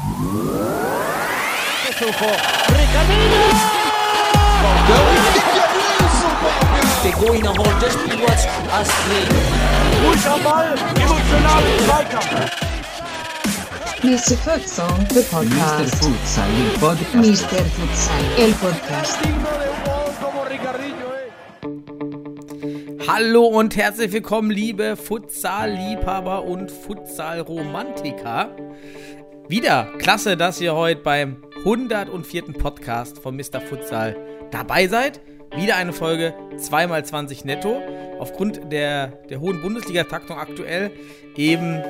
They go in a Zweikampf. Mr. Futsal, the Mr. podcast. Futsal, il podcast. Mr. Futsal, el podcast. Hallo und herzlich willkommen, liebe Futsal-Liebhaber und Futsal-Romantiker. Wieder klasse, dass ihr heute beim 104. Podcast von Mr. Futsal dabei seid. Wieder eine Folge 2x20 netto. Aufgrund der, der hohen Bundesliga-Taktung aktuell eben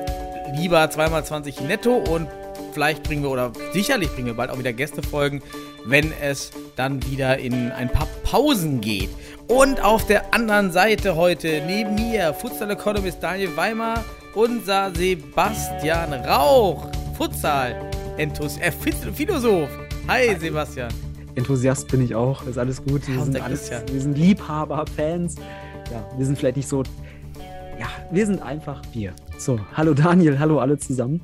lieber 2x20 netto und vielleicht bringen wir oder sicherlich bringen wir bald auch wieder Gästefolgen, wenn es dann wieder in ein paar Pausen geht. Und auf der anderen Seite heute neben mir Futsal Economist Daniel Weimer, unser Sebastian Rauch, Futsal Enthus äh, Philosoph. Hi Sebastian. Enthusiast bin ich auch, ist alles gut. Wir Ja, sind, alles, wir sind Liebhaber, Fans. Ja, wir sind vielleicht nicht so. Ja, wir sind einfach wir. So, hallo Daniel, hallo alle zusammen.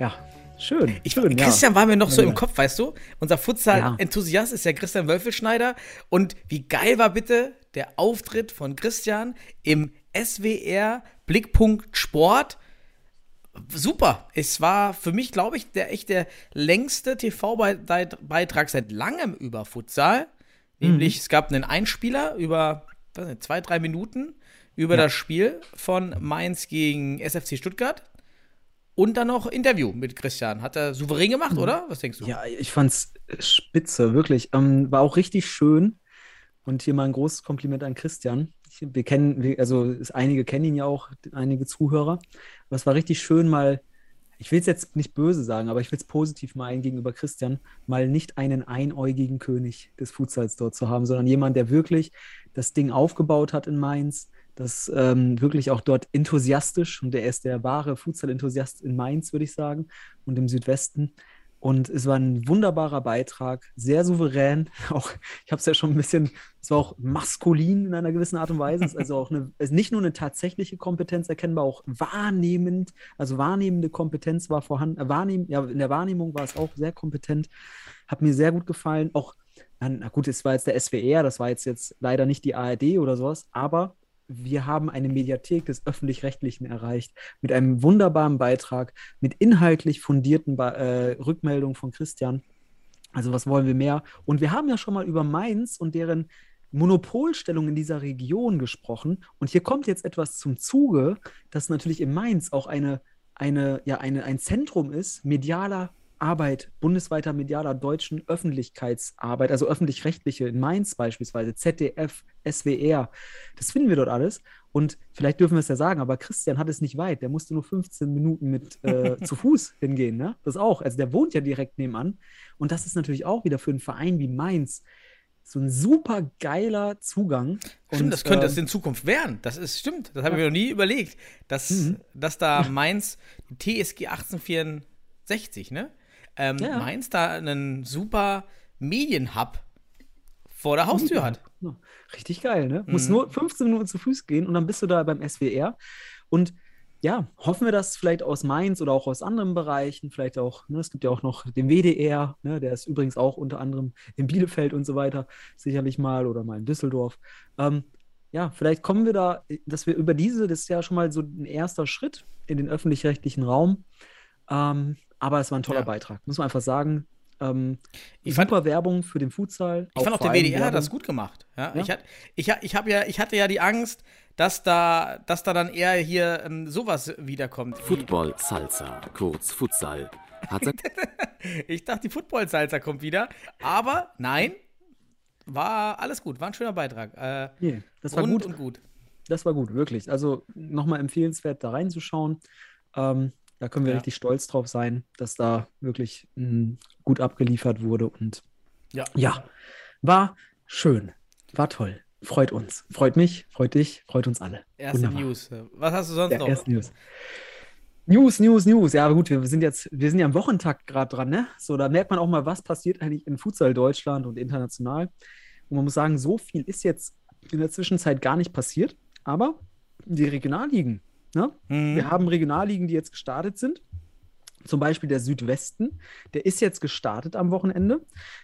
Ja, schön. Ich, schön, Christian ja. war mir noch so Ja. im Kopf, weißt du? Unser Futsal-Enthusiast ist ja Christian Wölfelschneider. Und wie geil war bitte der Auftritt von Christian im SWR Blickpunkt Sport? Super. Es war für mich, glaube ich, der echt der längste TV-Beitrag seit langem über Futsal. Nämlich, es gab einen Einspieler über nicht, zwei, drei Minuten über das Spiel von Mainz gegen SFC Stuttgart. Und dann noch Interview mit Christian. Hat er souverän gemacht, oder? Was denkst du? Ja, ich fand's spitze, wirklich. Ähm, war auch richtig schön. Und hier mal ein großes Kompliment an Christian. Ich, wir kennen, wir, also es, einige kennen ihn ja auch, einige Zuhörer. Aber war richtig schön, mal, ich will es jetzt nicht böse sagen, aber ich will es positiv meinen gegenüber Christian, mal nicht einen einäugigen König des Futsals dort zu haben, sondern jemand, der wirklich das Ding aufgebaut hat in Mainz, das ähm, wirklich auch dort enthusiastisch, und der ist der wahre Futsal-Enthusiast in Mainz, würde ich sagen, und im Südwesten. Und es war ein wunderbarer Beitrag, sehr souverän. Auch, ich habe es ja schon ein bisschen, es war auch maskulin in einer gewissen Art und Weise. Es ist also auch eine, ist nicht nur eine tatsächliche Kompetenz erkennbar, auch wahrnehmend, also wahrnehmende Kompetenz war vorhanden. Äh, wahrnehmen, ja, in der Wahrnehmung war es auch sehr kompetent. Hat mir sehr gut gefallen. Auch, na gut, es war jetzt der SWR, das war jetzt, jetzt leider nicht die ARD oder sowas, aber wir haben eine Mediathek des Öffentlich-Rechtlichen erreicht mit einem wunderbaren Beitrag, mit inhaltlich fundierten Be äh, Rückmeldungen von Christian. Also was wollen wir mehr? Und wir haben ja schon mal über Mainz und deren Monopolstellung in dieser Region gesprochen. Und hier kommt jetzt etwas zum Zuge, das natürlich in Mainz auch eine, eine, ja, eine, ein Zentrum ist, medialer Arbeit, bundesweiter medialer deutschen Öffentlichkeitsarbeit, also öffentlich-rechtliche in Mainz beispielsweise, ZDF, SWR. Das finden wir dort alles. Und vielleicht dürfen wir es ja sagen, aber Christian hat es nicht weit. Der musste nur 15 Minuten mit äh, zu Fuß hingehen. Ne? Das auch. Also der wohnt ja direkt nebenan. Und das ist natürlich auch wieder für einen Verein wie Mainz so ein super geiler Zugang. Stimmt, Und, das könnte es ähm, in Zukunft werden. Das ist stimmt. Das habe ich mir noch nie überlegt, dass, Mhm. dass da Mainz TSG 1864, ne? Ähm, Ja. Mainz da einen super Medienhub vor der Haustür hat. Richtig geil, ne? Muss Mhm. nur 15 Minuten zu Fuß gehen und dann bist du da beim SWR. Und ja, hoffen wir, dass vielleicht aus Mainz oder auch aus anderen Bereichen, vielleicht auch, ne, es gibt ja auch noch den WDR, ne, der ist übrigens auch unter anderem in Bielefeld und so weiter, sicherlich mal oder mal in Düsseldorf. Ähm, ja, vielleicht kommen wir da, dass wir über diese, das ist ja schon mal so ein erster Schritt in den öffentlich-rechtlichen Raum. Ähm, aber es war ein toller Ja. Beitrag, muss man einfach sagen. Ähm, Ich fand- super Werbung für den Futsal. Ich fand auch der WDR hat das gut gemacht. Ja, Ja. Ich, hat, ich, ich, ja, ich hatte ja die Angst, dass da, dass da dann eher hier ähm, sowas wiederkommt. wie- Football Salsa, kurz Futsal, Ich dachte, die Football-Salsa kommt wieder. Aber nein, war alles gut. War ein schöner Beitrag. Äh, Nee, das war gut. und gut. Das war gut, wirklich. Also nochmal empfehlenswert, da reinzuschauen. Ähm, da können wir Ja. richtig stolz drauf sein, dass da wirklich mh, gut abgeliefert wurde. Und Ja. ja, war schön. War toll. Freut uns. Freut mich, freut dich, freut uns alle. Erste Wunderbar. News. Was hast du sonst Ja, noch? erste News. News, News, News. Ja, gut, wir sind jetzt, wir sind ja am Wochentakt gerade dran, ne? So, da merkt man auch mal, was passiert eigentlich in Futsal Deutschland und international. Und man muss sagen, so viel ist jetzt in der Zwischenzeit gar nicht passiert, aber die Regionalligen, ne? Mhm. Wir haben Regionalligen, die jetzt gestartet sind. Zum Beispiel der Südwesten, der ist jetzt gestartet am Wochenende.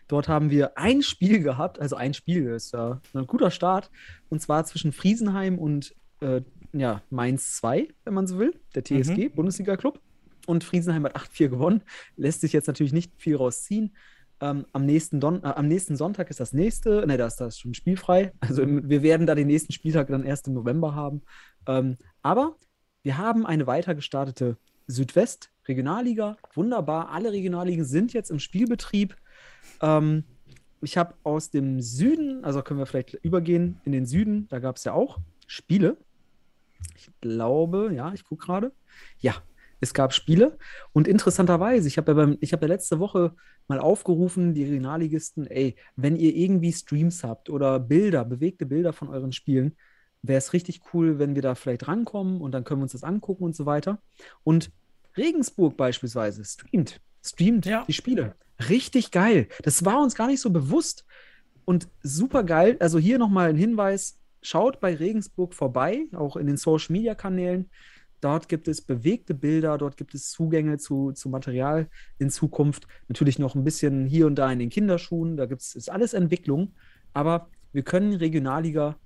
Dort haben wir ein Spiel gehabt, also ein Spiel ist ja ein guter Start, und zwar zwischen Friesenheim und äh, ja, Mainz 2, wenn man so will, der TSG, Bundesliga-Club. Und Friesenheim hat 8-4 gewonnen. Lässt sich jetzt natürlich nicht viel rausziehen. Ähm, am, nächsten Don äh, am nächsten Sonntag ist das nächste, ne, da ist das schon spielfrei. Also wir werden da den nächsten Spieltag dann erst im November haben. Ähm, aber wir haben eine weiter gestartete Südwest Regionalliga. Wunderbar, alle Regionalligen sind jetzt im Spielbetrieb. Ähm, ich habe aus dem Süden, also können wir vielleicht übergehen in den Süden, da gab es ja auch Spiele. Ich glaube, ja, ich gucke gerade. Ja, es gab Spiele und interessanterweise, ich habe ja, hab ja letzte Woche mal aufgerufen, die Regionalligisten, ey, wenn ihr irgendwie Streams habt oder Bilder, bewegte Bilder von euren Spielen, wäre es richtig cool, wenn wir da vielleicht rankommen und dann können wir uns das angucken und so weiter. Und Regensburg beispielsweise streamt, streamt Ja. die Spiele. Richtig geil. Das war uns gar nicht so bewusst und super geil. Also hier nochmal ein Hinweis: Schaut bei Regensburg vorbei, auch in den Social Media Kanälen. Dort gibt es bewegte Bilder, dort gibt es Zugänge zu, zu Material in Zukunft. Natürlich noch ein bisschen hier und da in den Kinderschuhen. Da gibt es ist alles Entwicklung. Aber wir können Regionalliga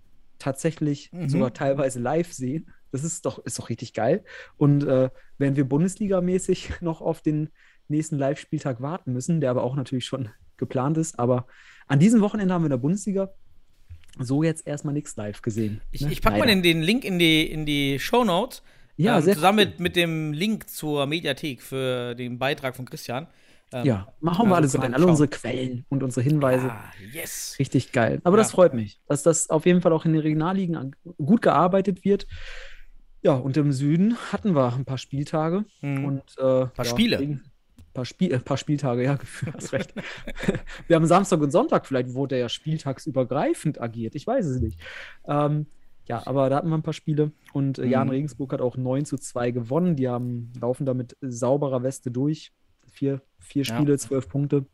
tatsächlich Mhm. sogar teilweise live sehen. Das ist doch, ist doch richtig geil. Und äh, während wir Bundesliga-mäßig noch auf den nächsten Live-Spieltag warten müssen, der aber auch natürlich schon geplant ist. Aber an diesem Wochenende haben wir in der Bundesliga so jetzt erstmal nichts live gesehen. Ich, ne? ich packe mal den, den Link in die, in die Show Notes. Ja, ähm, Zusammen cool. mit, mit dem Link zur Mediathek für den Beitrag von Christian. Ähm, Ja, machen wir alles rein. Alle unsere Quellen und unsere Hinweise. Ah, yes. Richtig geil. Aber das Ja. freut mich, dass das auf jeden Fall auch in den Regionalligen gut gearbeitet wird. Ja, und im Süden hatten wir ein paar Spieltage Mhm. und äh, paar Spiele. Ein paar, Spiel, äh, paar Spieltage, ja, hast recht. wir haben Samstag und Sonntag, vielleicht wurde ja spieltagsübergreifend agiert, ich weiß es nicht. Ähm, ja, aber da hatten wir ein paar Spiele und äh, Jan Mhm. Regensburg hat auch 9 zu 2 gewonnen. Die haben, laufen da mit sauberer Weste durch. Vier, vier Ja. Spiele, zwölf Punkte.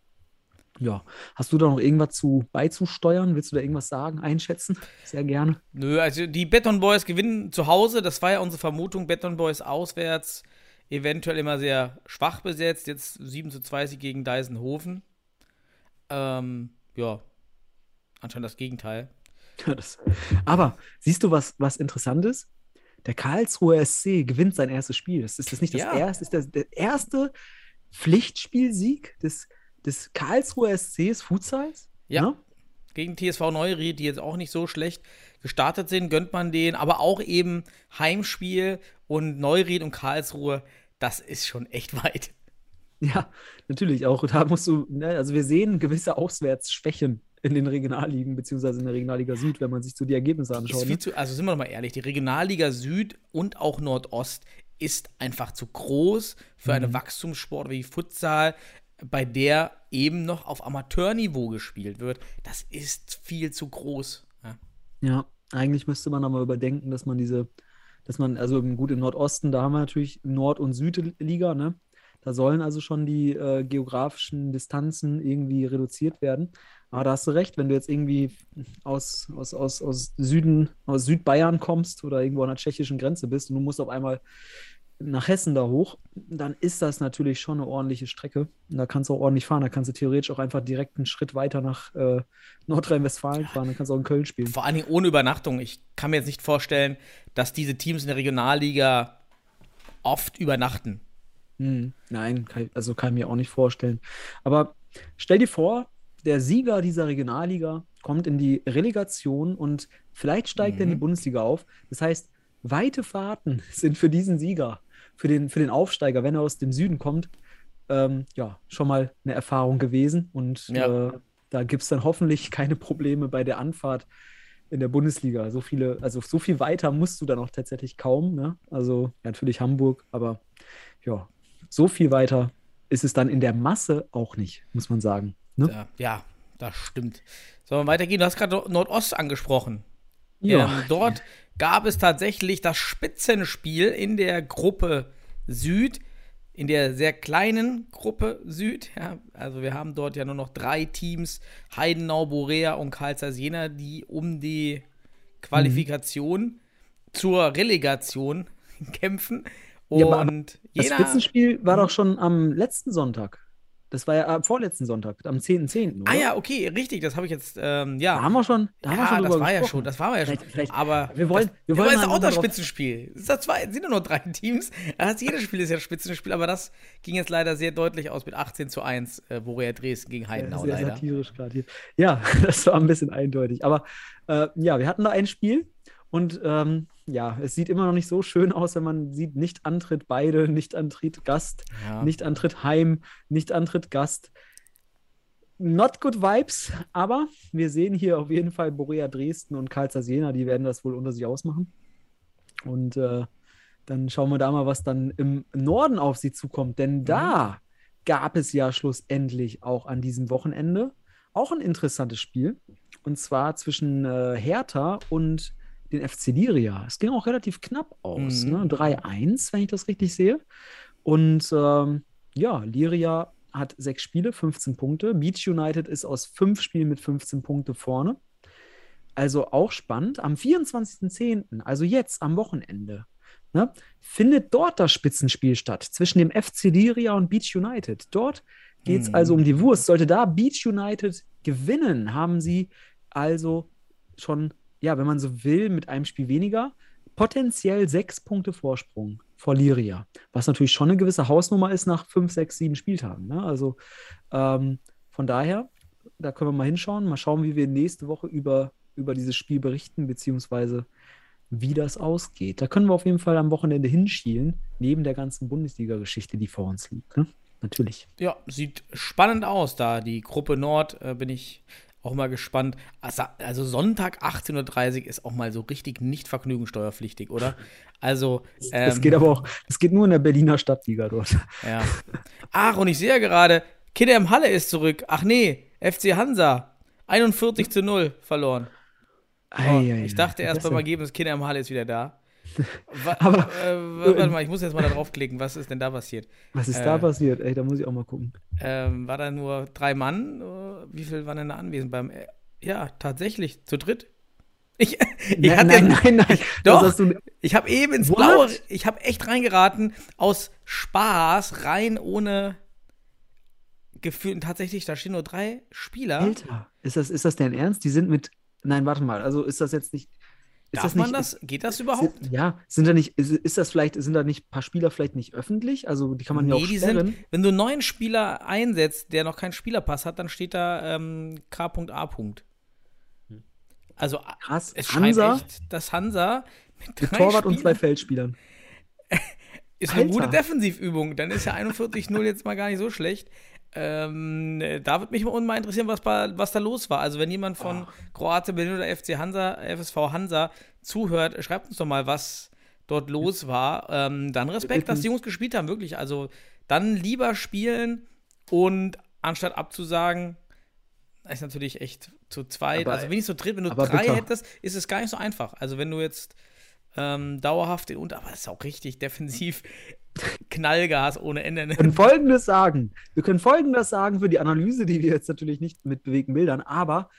Ja, hast du da noch irgendwas zu beizusteuern? Willst du da irgendwas sagen, einschätzen? Sehr gerne. Nö, also die Beton Boys gewinnen zu Hause. Das war ja unsere Vermutung. Beton Boys auswärts eventuell immer sehr schwach besetzt. Jetzt 7 zu 2 sie gegen Deisenhofen. Ähm, ja, anscheinend das Gegenteil. Ja, das. Aber siehst du, was, was interessant ist? Der Karlsruher SC gewinnt sein erstes Spiel. Das ist das nicht das Ja. erste, ist das der erste Pflichtspielsieg des, des Karlsruher SCs Futsals? Ja. Ne? Gegen TSV Neuried, die jetzt auch nicht so schlecht gestartet sind, gönnt man denen. Aber auch eben Heimspiel und Neuried und Karlsruhe, das ist schon echt weit. Ja, natürlich auch. Da musst du, ne, also wir sehen gewisse Auswärtsschwächen in den Regionalligen, beziehungsweise in der Regionalliga Süd, wenn man sich so die Ergebnisse anschaut. Ne? zu, also sind wir doch mal ehrlich, die Regionalliga Süd und auch Nordost ist einfach zu groß für Mhm. eine Wachstumssport wie Futsal, bei der eben noch auf Amateurniveau gespielt wird. Das ist viel zu groß. Ja. Ja, eigentlich müsste man aber überdenken, dass man diese, dass man, also gut im Nordosten, da haben wir natürlich Nord- und Südliga, ne? Da sollen also schon die äh, geografischen Distanzen irgendwie reduziert werden. Aber da hast du recht, wenn du jetzt irgendwie aus, aus, aus, aus Süden, aus Südbayern kommst oder irgendwo an der tschechischen Grenze bist und du musst auf einmal nach Hessen da hoch, dann ist das natürlich schon eine ordentliche Strecke. Und da kannst du auch ordentlich fahren. Da kannst du theoretisch auch einfach direkt einen Schritt weiter nach äh, Nordrhein-Westfalen fahren. Dann kannst du auch in Köln spielen. Vor allen Dingen ohne Übernachtung. Ich kann mir jetzt nicht vorstellen, dass diese Teams in der Regionalliga oft übernachten. Hm, nein, kann, also kann ich mir auch nicht vorstellen. Aber stell dir vor, der Sieger dieser Regionalliga kommt in die Relegation und vielleicht steigt er in die Bundesliga auf. Das heißt, weite Fahrten sind für diesen Sieger, für den, für den Aufsteiger, wenn er aus dem Süden kommt, ähm, ja, schon mal eine Erfahrung gewesen. Und Ja. äh, da gibt es dann hoffentlich keine Probleme bei der Anfahrt in der Bundesliga. So viele, also so viel weiter musst du dann auch tatsächlich kaum. Ne? Also ja, natürlich Hamburg, aber ja, so viel weiter ist es dann in der Masse auch nicht, muss man sagen. Ne? Ja, ja, das stimmt. Sollen wir weitergehen? Du hast gerade Nordost angesprochen. Ja. Ähm, dort gab es tatsächlich das Spitzenspiel in der Gruppe Süd, in der sehr kleinen Gruppe Süd. Ja, also wir haben dort ja nur noch drei Teams, Heidenau, Borea und Karlsruhe Jena, die um die Qualifikation zur Relegation kämpfen. Ja, Und Das Jena- Spitzenspiel war doch schon am letzten Sonntag. Das war ja am vorletzten Sonntag, am 10.10. oder? Ah ja, okay, richtig, das habe ich jetzt, ähm, ja. Da haben wir schon, da haben wir ja, schon das war ja gesprochen. schon, das war ja schon. Vielleicht- vielleicht- aber wir wollen- das, wir ja, wollen mal ist auch noch das Spitzenspiel. Es das sind ja nur drei Teams. Das jedes Spiel ist ja ein Spitzenspiel, aber das ging jetzt leider sehr deutlich aus mit 18 zu 1, äh, Borussia Dresden gegen Heidenau Sehr leider. satirisch gerade hier. Ja, das war ein bisschen eindeutig. Aber äh, ja, wir hatten da ein Spiel und ähm, ja, es sieht immer noch nicht so schön aus, wenn man sieht, nicht Antritt beide, nicht Antritt Gast, Ja. nicht Antritt Heim, nicht Antritt Gast. Not good vibes, aber wir sehen hier auf jeden Fall Borussia Dresden und Karl Zeiss Jena, die werden das wohl unter sich ausmachen. Und äh, dann schauen wir da mal, was dann im Norden auf sie zukommt. Denn da gab es ja schlussendlich auch an diesem Wochenende auch ein interessantes Spiel. Und zwar zwischen äh, Hertha und den FC Liria. Es ging auch relativ knapp aus. Mhm. Ne? 3-1, wenn ich das richtig sehe. Und ähm, ja, Liria hat sechs Spiele, 15 Punkte. Beach United ist aus fünf Spielen mit 15 Punkte vorne. Also auch spannend. Am 24.10., also jetzt am Wochenende, ne, findet dort das Spitzenspiel statt zwischen dem FC Liria und Beach United. Dort geht es Mhm. also um die Wurst. Sollte da Beach United gewinnen, haben sie also schon, ja, wenn man so will, mit einem Spiel weniger, potenziell sechs Punkte Vorsprung vor Liria. Was natürlich schon eine gewisse Hausnummer ist nach fünf, sechs, sieben Spieltagen. Ne? Also ähm, von daher, da können wir mal hinschauen, mal schauen, wie wir nächste Woche über, über dieses Spiel berichten, beziehungsweise wie das ausgeht. Da können wir auf jeden Fall am Wochenende hinschielen, neben der ganzen Bundesliga-Geschichte, die vor uns liegt. Ne? Natürlich. Ja, sieht spannend aus da. Die Gruppe Nord äh, bin ich auch mal gespannt. Also, also Sonntag 18.30 Uhr ist auch mal so richtig nicht vergnügungssteuerpflichtig, oder? Also, Das ähm, geht aber auch, das geht nur in der Berliner Stadtliga dort. Ja. Ach, und ich sehe ja gerade, Kidem Halle ist zurück. Ach nee, FC Hansa. 41 zu 0 verloren. Oh, Eieiei. ich dachte erst Das beim Ergebnis, Kidem Halle ist wieder da. Aber- äh, wa- warte mal, ich muss jetzt mal da draufklicken. Was ist denn da passiert? Was ist äh, da passiert? Ey, da muss ich auch mal gucken. Ähm, war da nur drei Mann? Äh, Wie viel waren denn da anwesend beim. Äh, ja, tatsächlich, zu dritt. Ich, ich nein, hatte- nein, nein, nein. Das Doch, ich habe eben ins What? Blaue, ich habe echt reingeraten, aus Spaß, rein ohne Gefühl. Und tatsächlich, da stehen nur drei Spieler. Alter, ist das, ist das dein Ernst? Die sind mit. Nein, warte mal. Also ist das jetzt nicht. Ist Darf das man nicht, das? Geht das überhaupt? Sind, ja, sind da nicht, ist, ist das vielleicht, sind da nicht ein paar Spieler vielleicht nicht öffentlich? Also die kann man ja auch die sperren. sind, wenn du einen neuen Spieler einsetzt, der noch keinen Spielerpass hat, dann steht da ähm, K.A. Also Krass. es scheint Hansa echt, dass Hansa mit mit drei Torwart und zwei Spielern- Feldspielern. Ist eine gute Alter. Defensivübung. Dann ist ja 41-0 jetzt mal gar nicht so schlecht. Ähm, äh, da würde mich mal, mal interessieren, was, was da los war. Also, wenn jemand von Kroatien Berlin oder FC Hansa, FSV Hansa zuhört, schreibt uns doch mal, was dort los war. Ähm, dann Respekt, dass die Jungs gespielt haben, wirklich. Also, dann lieber spielen und anstatt abzusagen, ist natürlich echt zu zweit. Aber- also, wenn ich so dritt, wenn du drei bitter. hättest, ist es gar nicht so einfach. Also, wenn du jetzt ähm, dauerhaft den Unter, aber das ist auch richtig defensiv Knallgas ohne Ende. Wir können Folgendes sagen. Wir können Folgendes sagen für die Analyse, die wir jetzt natürlich nicht mit bewegten Bildern, aber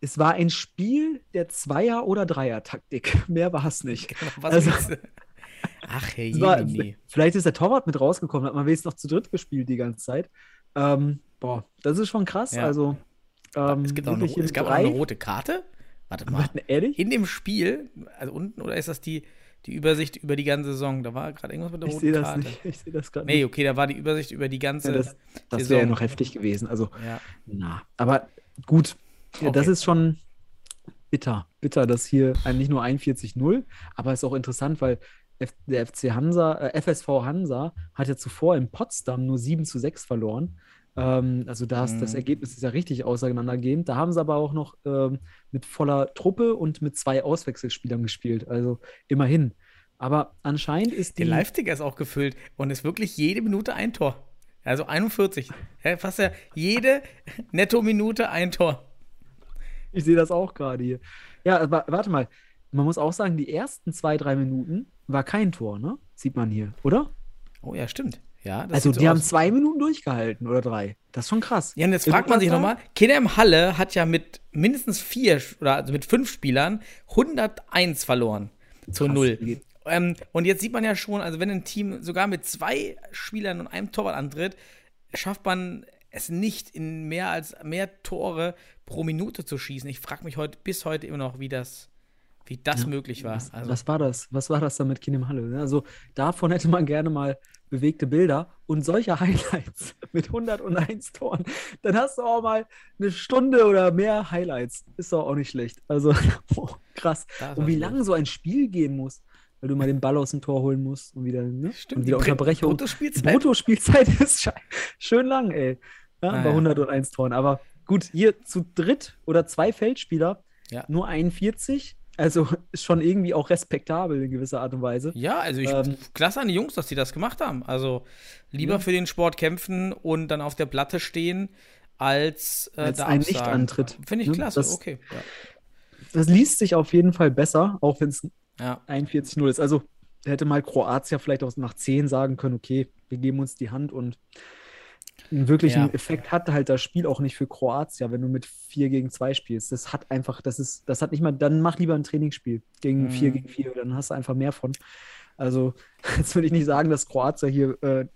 es war ein Spiel der Zweier- oder Dreier-Taktik. Mehr war es nicht. Was Also-? Ach, Es war, vielleicht ist der Torwart mit rausgekommen, hat man wenigstens noch zu dritt gespielt die ganze Zeit. Ähm, boah, das ist schon krass. Ja. Also, ähm, Es, gibt auch eine, es gab auch drei- eine rote Karte. Warte mal. Warte, ehrlich? In dem Spiel, also unten, oder ist das die, die Übersicht über die ganze Saison? Da war gerade irgendwas mit der Ich roten sehe das Karte. nicht. Ich sehe das gerade Nee, okay, da war die Übersicht über die ganze. Ja, das das wäre ja noch heftig gewesen. Also, ja. na, aber gut. Ja, Das Okay. ist schon bitter. Bitter, dass hier nicht nur 41-0, aber ist auch interessant, weil F der FC Hansa, äh, FSV Hansa hat ja zuvor in Potsdam nur 7 zu 6 verloren. Ähm, also das, das Mhm. Ergebnis ist ja richtig auseinandergehend. Da haben sie aber auch noch ähm, mit voller Truppe und mit zwei Auswechselspielern gespielt. Also immerhin. Aber anscheinend ist die. Der Live-Ticker ist auch gefüllt und ist wirklich jede Minute ein Tor. Also 41. Ja, fast ja jede Netto-Minute ein Tor. Ich sehe das auch gerade hier. Ja, wa warte mal. Man muss auch sagen, die ersten zwei, drei Minuten war kein Tor, ne? Sieht man hier, oder? Oh ja, stimmt. Ja, also, sieht so die haben zwei Minuten durchgehalten oder drei. Das ist schon krass. Ja, und jetzt fragt man sich nochmal, Kidem Halle hat ja mit mindestens vier oder also mit fünf Spielern 101 verloren zu Krass. null. Ähm, und jetzt sieht man ja schon, also wenn ein Team sogar mit zwei Spielern und einem Torwart antritt, schafft man es nicht in mehr als mehr Tore pro Minute zu schießen. Ich frage mich heute bis heute immer noch, wie das, wie das Ja, möglich war. Was, Also, was war das? Was war das da mit Kinem Halle? Also davon hätte man gerne mal bewegte Bilder und solche Highlights mit 101 Toren. Dann hast du auch mal eine Stunde oder mehr Highlights. Ist doch auch nicht schlecht. Also oh, krass. Und wie lange so ein Spiel gehen muss, weil du mal den Ball aus dem Tor holen musst und wieder, ne? Stimmt, und wieder Unterbrechung. Die Bruttospielzeit. Bruttospielzeit ist schön lang, ey. Ja, Ah, bei ja. 101 Toren. Aber gut, hier zu dritt oder zwei Feldspieler, Ja. nur 41. Also ist schon irgendwie auch respektabel in gewisser Art und Weise. Ja, also ich Ähm, klasse an die Jungs, dass die das gemacht haben. Also lieber Ja. für den Sport kämpfen und dann auf der Platte stehen, als, äh, Als da ein. Nichtantritt. Finde ich Ne? klasse, Das- okay. Ja. Das liest sich auf jeden Fall besser, auch wenn es ja. 41-0 ist. Also hätte mal Kroatien vielleicht auch nach 10 sagen können, okay, wir geben uns die Hand und einen wirklichen Ja. Effekt hat halt das Spiel auch nicht für Kroatien, wenn du mit 4 gegen 2 spielst. Das hat einfach, das ist, das hat nicht mal, dann mach lieber ein Trainingsspiel gegen Mhm. 4 gegen 4, dann hast du einfach mehr von. Also, jetzt will ich nicht sagen, dass Kroatien hier äh,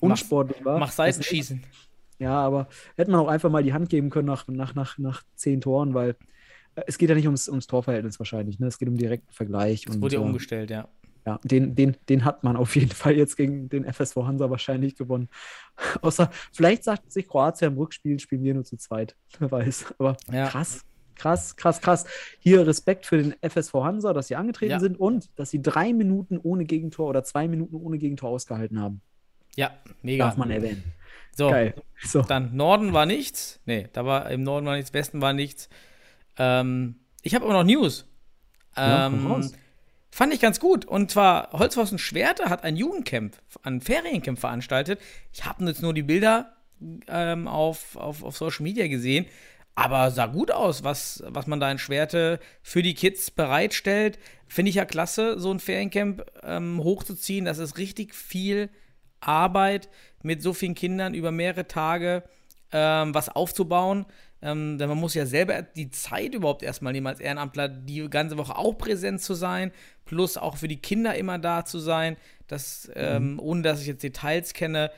unsportlich war. Mach Seitenschießen. Ja, aber hätte man auch einfach mal die Hand geben können nach, nach, nach, nach zehn Toren, weil äh, es geht ja nicht ums, ums Torverhältnis wahrscheinlich, ne? Es geht um direkten Vergleich. Und, wurde ja äh, umgestellt, ja. Ja, den, den, den hat man auf jeden Fall jetzt gegen den FSV Hansa wahrscheinlich gewonnen. Außer, vielleicht sagt sich Kroatien im Rückspiel, spielen wir nur zu zweit. Wer weiß. Aber Ja. krass, krass, krass, krass. Hier Respekt für den FSV Hansa, dass sie angetreten Ja. sind und dass sie drei Minuten ohne Gegentor oder zwei Minuten ohne Gegentor ausgehalten haben. Ja, mega. Darf man erwähnen. So. So. dann Norden war nichts. Nee, da war im Norden war nichts, Westen war nichts. Ähm, ich habe aber noch News. Ja, Ähm, raus. Fand ich ganz gut. Und zwar Holzhausen Schwerte hat ein Jugendcamp, ein Feriencamp veranstaltet. Ich habe jetzt nur die Bilder ähm, auf, auf, auf Social Media gesehen. Aber sah gut aus, was, was man da in Schwerte für die Kids bereitstellt. Finde ich ja klasse, so ein Feriencamp ähm, hochzuziehen. Das ist richtig viel Arbeit mit so vielen Kindern über mehrere Tage ähm, was aufzubauen. Ähm, denn man muss ja selber die Zeit überhaupt erstmal nehmen, als Ehrenamtler die ganze Woche auch präsent zu sein, plus auch für die Kinder immer da zu sein. Das, ähm, ohne dass ich jetzt Details kenne,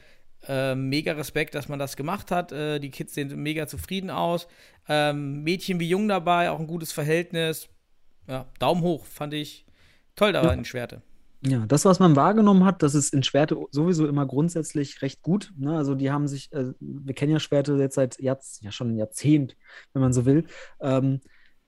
äh, mega Respekt, dass man das gemacht hat. Äh, die Kids sehen mega zufrieden aus. Ähm, Mädchen wie Jung dabei, auch ein gutes Verhältnis. Ja, Daumen hoch, fand ich toll da Ja. in Schwerte. Ja, das, was man wahrgenommen hat, das ist in Schwerte sowieso immer grundsätzlich recht gut. Ne? Also die haben sich, äh, wir kennen ja Schwerte jetzt seit Jahrz ja schon ein Jahrzehnt, wenn man so will, ähm,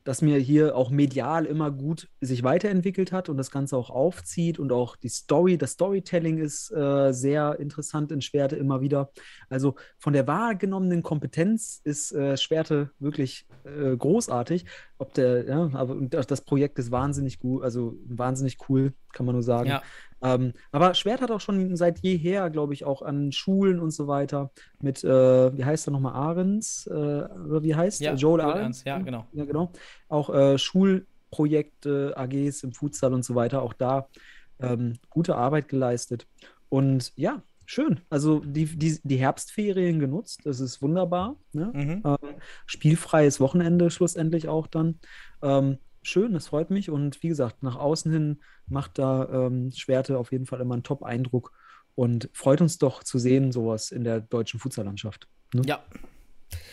dass mir hier auch medial immer gut sich weiterentwickelt hat und das Ganze auch aufzieht und auch die Story, das Storytelling ist äh, sehr interessant in Schwerte immer wieder. Also von der wahrgenommenen Kompetenz ist äh, Schwerte wirklich äh, großartig. Ob der, ja, aber das Projekt ist wahnsinnig gut, also wahnsinnig cool, kann man nur sagen. Ja. Ähm, aber Schwert hat auch schon seit jeher, glaube ich, auch an Schulen und so weiter mit, äh, wie heißt er nochmal, Ahrens? Äh, oder wie heißt Ja? Joel? Ahrens, ja, genau. Ja, genau. Auch äh, Schulprojekte, AGs im Futsal und so weiter, auch da ähm, gute Arbeit geleistet. Und ja, schön. Also die, die, die Herbstferien genutzt, das ist wunderbar. Ne? Mhm. Ähm, spielfreies Wochenende schlussendlich auch dann. Ähm, schön, das freut mich. Und wie gesagt, nach außen hin macht da ähm, Schwerte auf jeden Fall immer einen Top-Eindruck und freut uns doch zu sehen, sowas in der deutschen Futsallandschaft. Ne? Ja,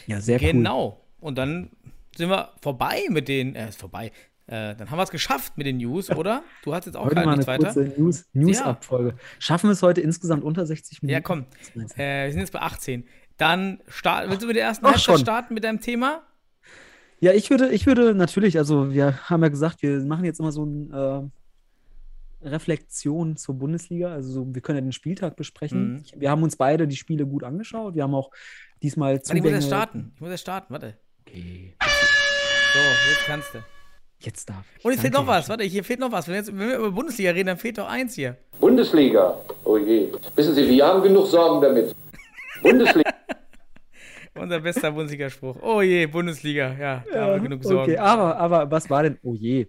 Ja, sehr cool. Genau. Und dann sind wir vorbei mit den, äh, ist vorbei. Äh, dann haben wir es geschafft mit den News, oder? Du hast jetzt auch Heute mal eine nichts weiter. kurze News- News-Abfolge. Schaffen wir es heute insgesamt unter 60 Minuten? Ja, komm. Äh, wir sind jetzt bei 18. Dann start, willst du mit der ersten Ach, Halbzeit schon. starten mit deinem Thema? Ja, ich würde, ich würde natürlich, also wir haben ja gesagt, wir machen jetzt immer so eine äh, Reflexion zur Bundesliga. Also so, wir können ja den Spieltag besprechen. Mhm. Wir haben uns beide die Spiele gut angeschaut. Wir haben auch diesmal Warte, ich muss erst starten. Ich muss erst starten, warte. Okay, So, jetzt kannst du. jetzt darf ich. Und es fehlt noch was, warte, hier fehlt noch was. Wenn wir, jetzt, wenn wir über Bundesliga reden, dann fehlt doch eins hier. Bundesliga. Oh je. Wissen Sie, wir haben genug Sorgen damit. Bundesliga. Unser bester Bundesliga-Spruch. Oh je, Bundesliga. Ja, da haben wir genug Sorgen. Okay, aber, aber was war denn? Oh je.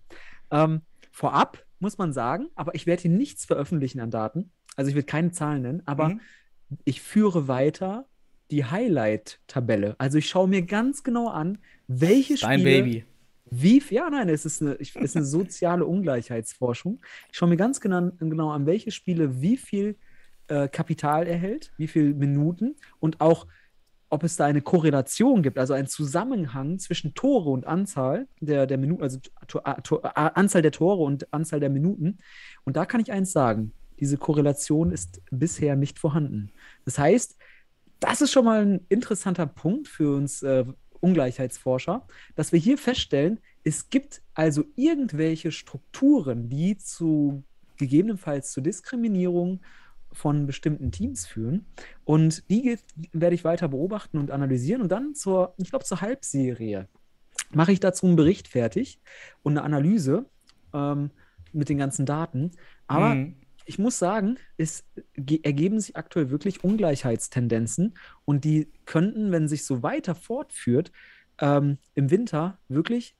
Ähm, vorab muss man sagen, aber ich werde hier nichts veröffentlichen an Daten. Also ich werde keine Zahlen nennen, aber Mhm. ich führe weiter die Highlight-Tabelle. Also ich schaue mir ganz genau an, welche Dein Spiele Baby. wie ja, nein, es ist eine, es ist eine soziale Ungleichheitsforschung. Ich schaue mir ganz genau, genau an, welche Spiele wie viel äh, Kapital erhält, wie viele Minuten und auch, ob es da eine Korrelation gibt, also einen Zusammenhang zwischen Tore und Anzahl der, der Minuten, also Tor, Tor, Anzahl der Tore und Anzahl der Minuten. Und da kann ich eins sagen, diese Korrelation ist bisher nicht vorhanden. Das heißt, das ist schon mal ein interessanter Punkt für uns äh, Ungleichheitsforscher, dass wir hier feststellen, es gibt also irgendwelche Strukturen, die zu gegebenenfalls zu Diskriminierung von bestimmten Teams führen. Und die geht, werde ich weiter beobachten und analysieren. Und dann zur, ich glaube, zur Halbserie mache ich dazu einen Bericht fertig und eine Analyse ähm, mit den ganzen Daten. Aber Mhm. ich muss sagen, es ge- ergeben sich aktuell wirklich Ungleichheitstendenzen und die könnten, wenn sich so weiter fortführt, ähm, im Winter wirklich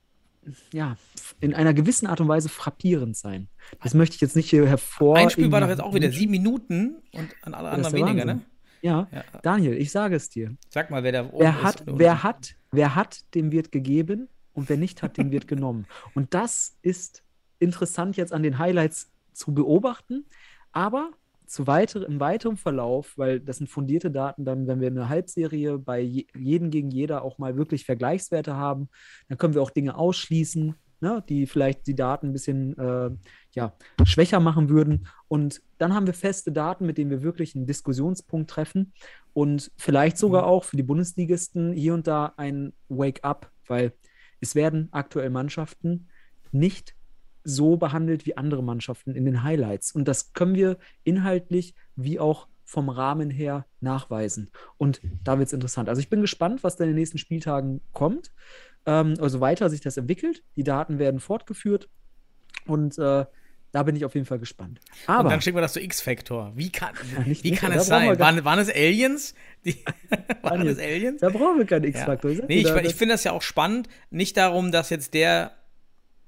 ja, in einer gewissen Art und Weise frappierend sein. Das möchte ich jetzt nicht hier hervor. Ein Spiel war doch jetzt auch wieder sieben Minuten und an alle anderen ist der weniger, ne? Wahnsinn. Ja, Ja. Daniel, ich sage es dir. Sag mal, wer da oben Wer ist hat, unten. wer hat, wer hat, dem wird gegeben und wer nicht hat, dem wird genommen. Und das ist interessant jetzt an den Highlights zu beobachten, aber zu weiter, im weiteren Verlauf, weil das sind fundierte Daten, dann, wenn wir eine Halbserie bei je, jeden gegen jeder auch mal wirklich Vergleichswerte haben, dann können wir auch Dinge ausschließen, ne, die vielleicht die Daten ein bisschen äh, ja, schwächer machen würden. Und dann haben wir feste Daten, mit denen wir wirklich einen Diskussionspunkt treffen und vielleicht sogar auch für die Bundesligisten hier und da ein Wake-up, weil es werden aktuell Mannschaften nicht so behandelt wie andere Mannschaften in den Highlights. Und das können wir inhaltlich wie auch vom Rahmen her nachweisen. Und da wird es interessant. Also ich bin gespannt, was da in den nächsten Spieltagen kommt. Ähm, also weiter sich das entwickelt. Die Daten werden fortgeführt. Und äh, da bin ich auf jeden Fall gespannt. Und Aber dann schicken wir das zu X-Factor. Wie kann, nicht- wie nicht- kann es sein? Waren, waren es Aliens? Die, waren es Aliens? da brauchen wir keinen Ja. X-Faktor. Ich sag Nee, ich, ich finde das ja auch spannend. Nicht darum, dass jetzt der,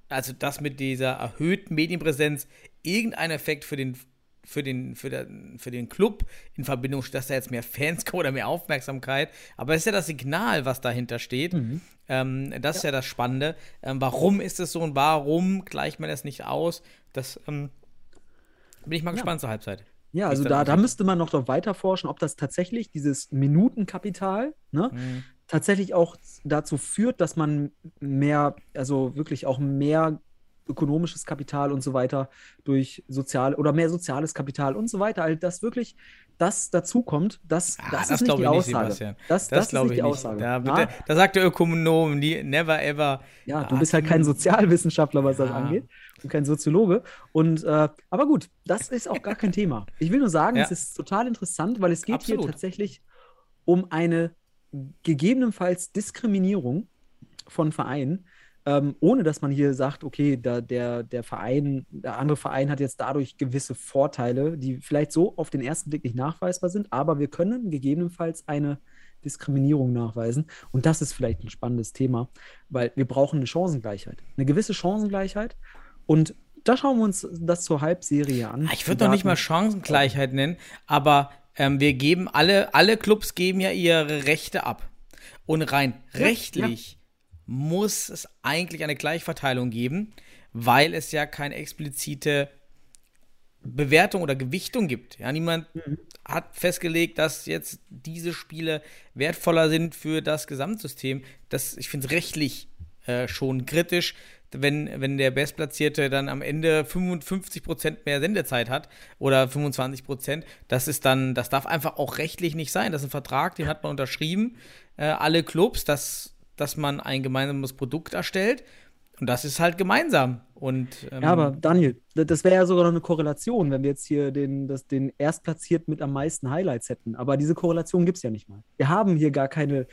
also das mit dieser erhöhten Medienpräsenz irgendeinen Effekt für den, für den, für den, für den Club in Verbindung steht, dass da jetzt mehr Fans kommen oder mehr Aufmerksamkeit. Aber es ist ja das Signal, was dahinter steht. Mhm. Ähm, das ist ja das Spannende. Ähm, warum ist es so und warum gleicht man das nicht aus? Das ähm, bin ich mal gespannt zur Halbzeit. Ja, also da, da müsste man noch doch weiter forschen, ob das tatsächlich dieses Minutenkapital ne, Mhm. Tatsächlich auch dazu führt, dass man mehr, also wirklich auch mehr ökonomisches Kapital und so weiter durch sozial oder mehr soziales Kapital und so weiter, also dass wirklich das dazukommt, das, Ah, das, das ist nicht die nicht, Aussage. Sebastian. Das, Das, das, ist glaube nicht ich die nicht. Aussage. Da, bitte, da sagt der Ökonom, nie, never ever. ja, du Ah, bist halt kein Sozialwissenschaftler, was das Ja. angeht, und kein Soziologe. Und äh, aber gut, das ist auch gar kein Thema. Ich will nur sagen, Ja. es ist total interessant, weil es geht Absolut. hier tatsächlich um eine gegebenenfalls Diskriminierung von Vereinen, ähm, ohne dass man hier sagt, okay, da, der, der Verein, der andere Verein hat jetzt dadurch gewisse Vorteile, die vielleicht so auf den ersten Blick nicht nachweisbar sind, aber wir können gegebenenfalls eine Diskriminierung nachweisen. Und das ist vielleicht ein spannendes Thema, weil wir brauchen eine Chancengleichheit, eine gewisse Chancengleichheit. Und da schauen wir uns das zur Halbserie an. Ah, Ich würde doch nicht mal Chancengleichheit nennen, aber ähm, wir geben alle, alle Clubs geben ja ihre Rechte ab. Und rein rechtlich muss es eigentlich eine Gleichverteilung geben, weil es ja keine explizite Bewertung oder Gewichtung gibt. Ja, niemand Mhm. hat festgelegt, dass jetzt diese Spiele wertvoller sind für das Gesamtsystem. Das, ich finde es rechtlich äh, schon kritisch, wenn, wenn der Bestplatzierte dann am Ende 55% mehr Sendezeit hat oder 25%. Das ist dann, das darf einfach auch rechtlich nicht sein. Das ist ein Vertrag, den hat man unterschrieben, äh, alle Clubs, dass, dass man ein gemeinsames Produkt erstellt. Und das ist halt gemeinsam. Und, ähm, Ja, aber Daniel, das wäre ja sogar noch eine Korrelation, wenn wir jetzt hier den, das, den Erstplatzierten mit am meisten Highlights hätten. Aber diese Korrelation gibt es ja nicht mal. Wir haben hier gar keine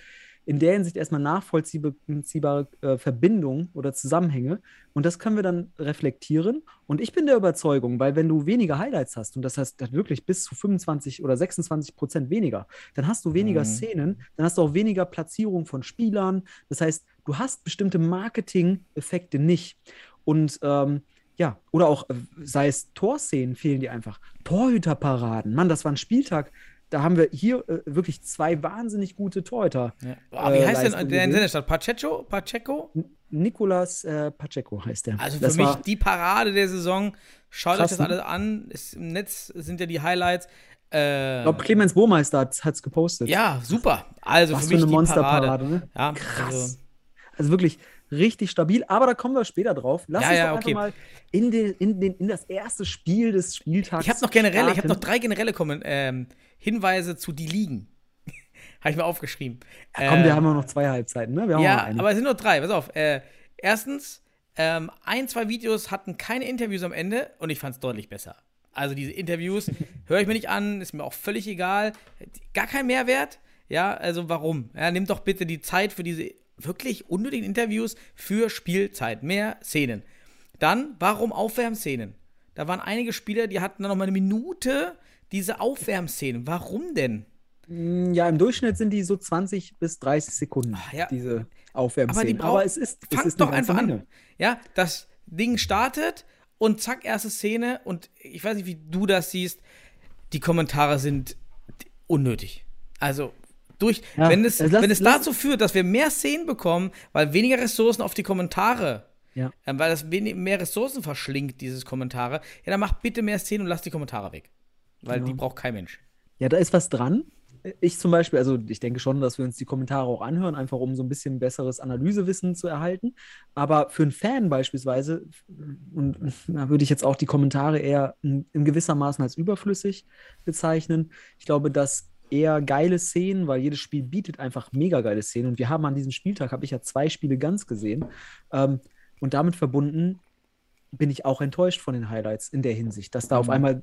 in der Hinsicht erstmal nachvollziehbare äh, Verbindungen oder Zusammenhänge. Und das können wir dann reflektieren. Und ich bin der Überzeugung, weil wenn du weniger Highlights hast, und das heißt wirklich bis zu 25 oder 26 Prozent weniger, dann hast du weniger Mhm. Szenen, dann hast du auch weniger Platzierung von Spielern. Das heißt, du hast bestimmte Marketing-Effekte nicht. Und ähm, ja, oder auch, äh, sei es Torszenen, fehlen dir einfach. Torhüterparaden. Mann, das war ein Spieltag. Da haben wir hier äh, wirklich zwei wahnsinnig gute Torhüter. Ja. Aber wie äh, heißt denn der in. Sennestadt? Pacheco? Pacheco? Nicolas äh, Pacheco heißt der. Also für Das mich die Parade der Saison. Schaut euch das alles an. Ist, Im Netz sind ja die Highlights. Äh, Ich glaube, Clemens Burmeister hat es gepostet. ja, super. Also Was für für mich eine Monsterparade, Parade. ne? Ja, Krass. Also, Also wirklich richtig stabil, aber da kommen wir später drauf. Lass Ja, uns ja, doch einfach okay. mal in, den, in, den, in das erste Spiel des Spieltags ich habe noch generelle, ich habe noch starten. drei generelle Kommen, ähm, Hinweise zu die Ligen. habe ich mir aufgeschrieben. Ja, komm, wir Ähm, haben ja noch zwei Halbzeiten, ne? Wir haben Ja, aber es sind nur drei. Pass auf. Äh, erstens, ähm, ein, zwei Videos hatten keine Interviews am Ende und ich fand es deutlich besser. Also diese Interviews höre ich mir nicht an, ist mir auch völlig egal. Gar kein Mehrwert. Ja, also warum? Ja, nimm doch bitte die Zeit für diese wirklich unnötigen Interviews für Spielzeit. Mehr Szenen. Dann, warum Aufwärmszenen? Da waren einige Spieler, die hatten dann noch mal eine Minute diese Aufwärmszenen. Warum denn? ja, im Durchschnitt sind die so 20 bis 30 Sekunden, Ach, ja. diese Aufwärmszenen. brau- Aber, es ist, es ist doch einfach Menge. an. Ja, das Ding startet und zack, erste Szene. Und ich weiß nicht, wie du das siehst. Die Kommentare sind unnötig. Also, durch, Ja, wenn es, lass- wenn es lass- dazu führt, dass wir mehr Szenen bekommen, weil weniger Ressourcen auf die Kommentare, Ja. ähm, weil das wenig, mehr Ressourcen verschlingt, dieses Kommentare, ja, dann macht bitte mehr Szenen und lasst die Kommentare weg. Weil Genau. die braucht kein Mensch. Ja, da ist was dran. Ich zum Beispiel, also ich denke schon, dass wir uns die Kommentare auch anhören, einfach um so ein bisschen besseres Analysewissen zu erhalten. Aber für einen Fan beispielsweise, und da würde ich jetzt auch die Kommentare eher in, in gewissermaßen als überflüssig bezeichnen. Ich glaube, dass eher geile Szenen, weil jedes Spiel bietet einfach mega geile Szenen. Und wir haben an diesem Spieltag, habe ich ja zwei Spiele ganz gesehen. Ähm, und damit verbunden bin ich auch enttäuscht von den Highlights in der Hinsicht, dass da auf einmal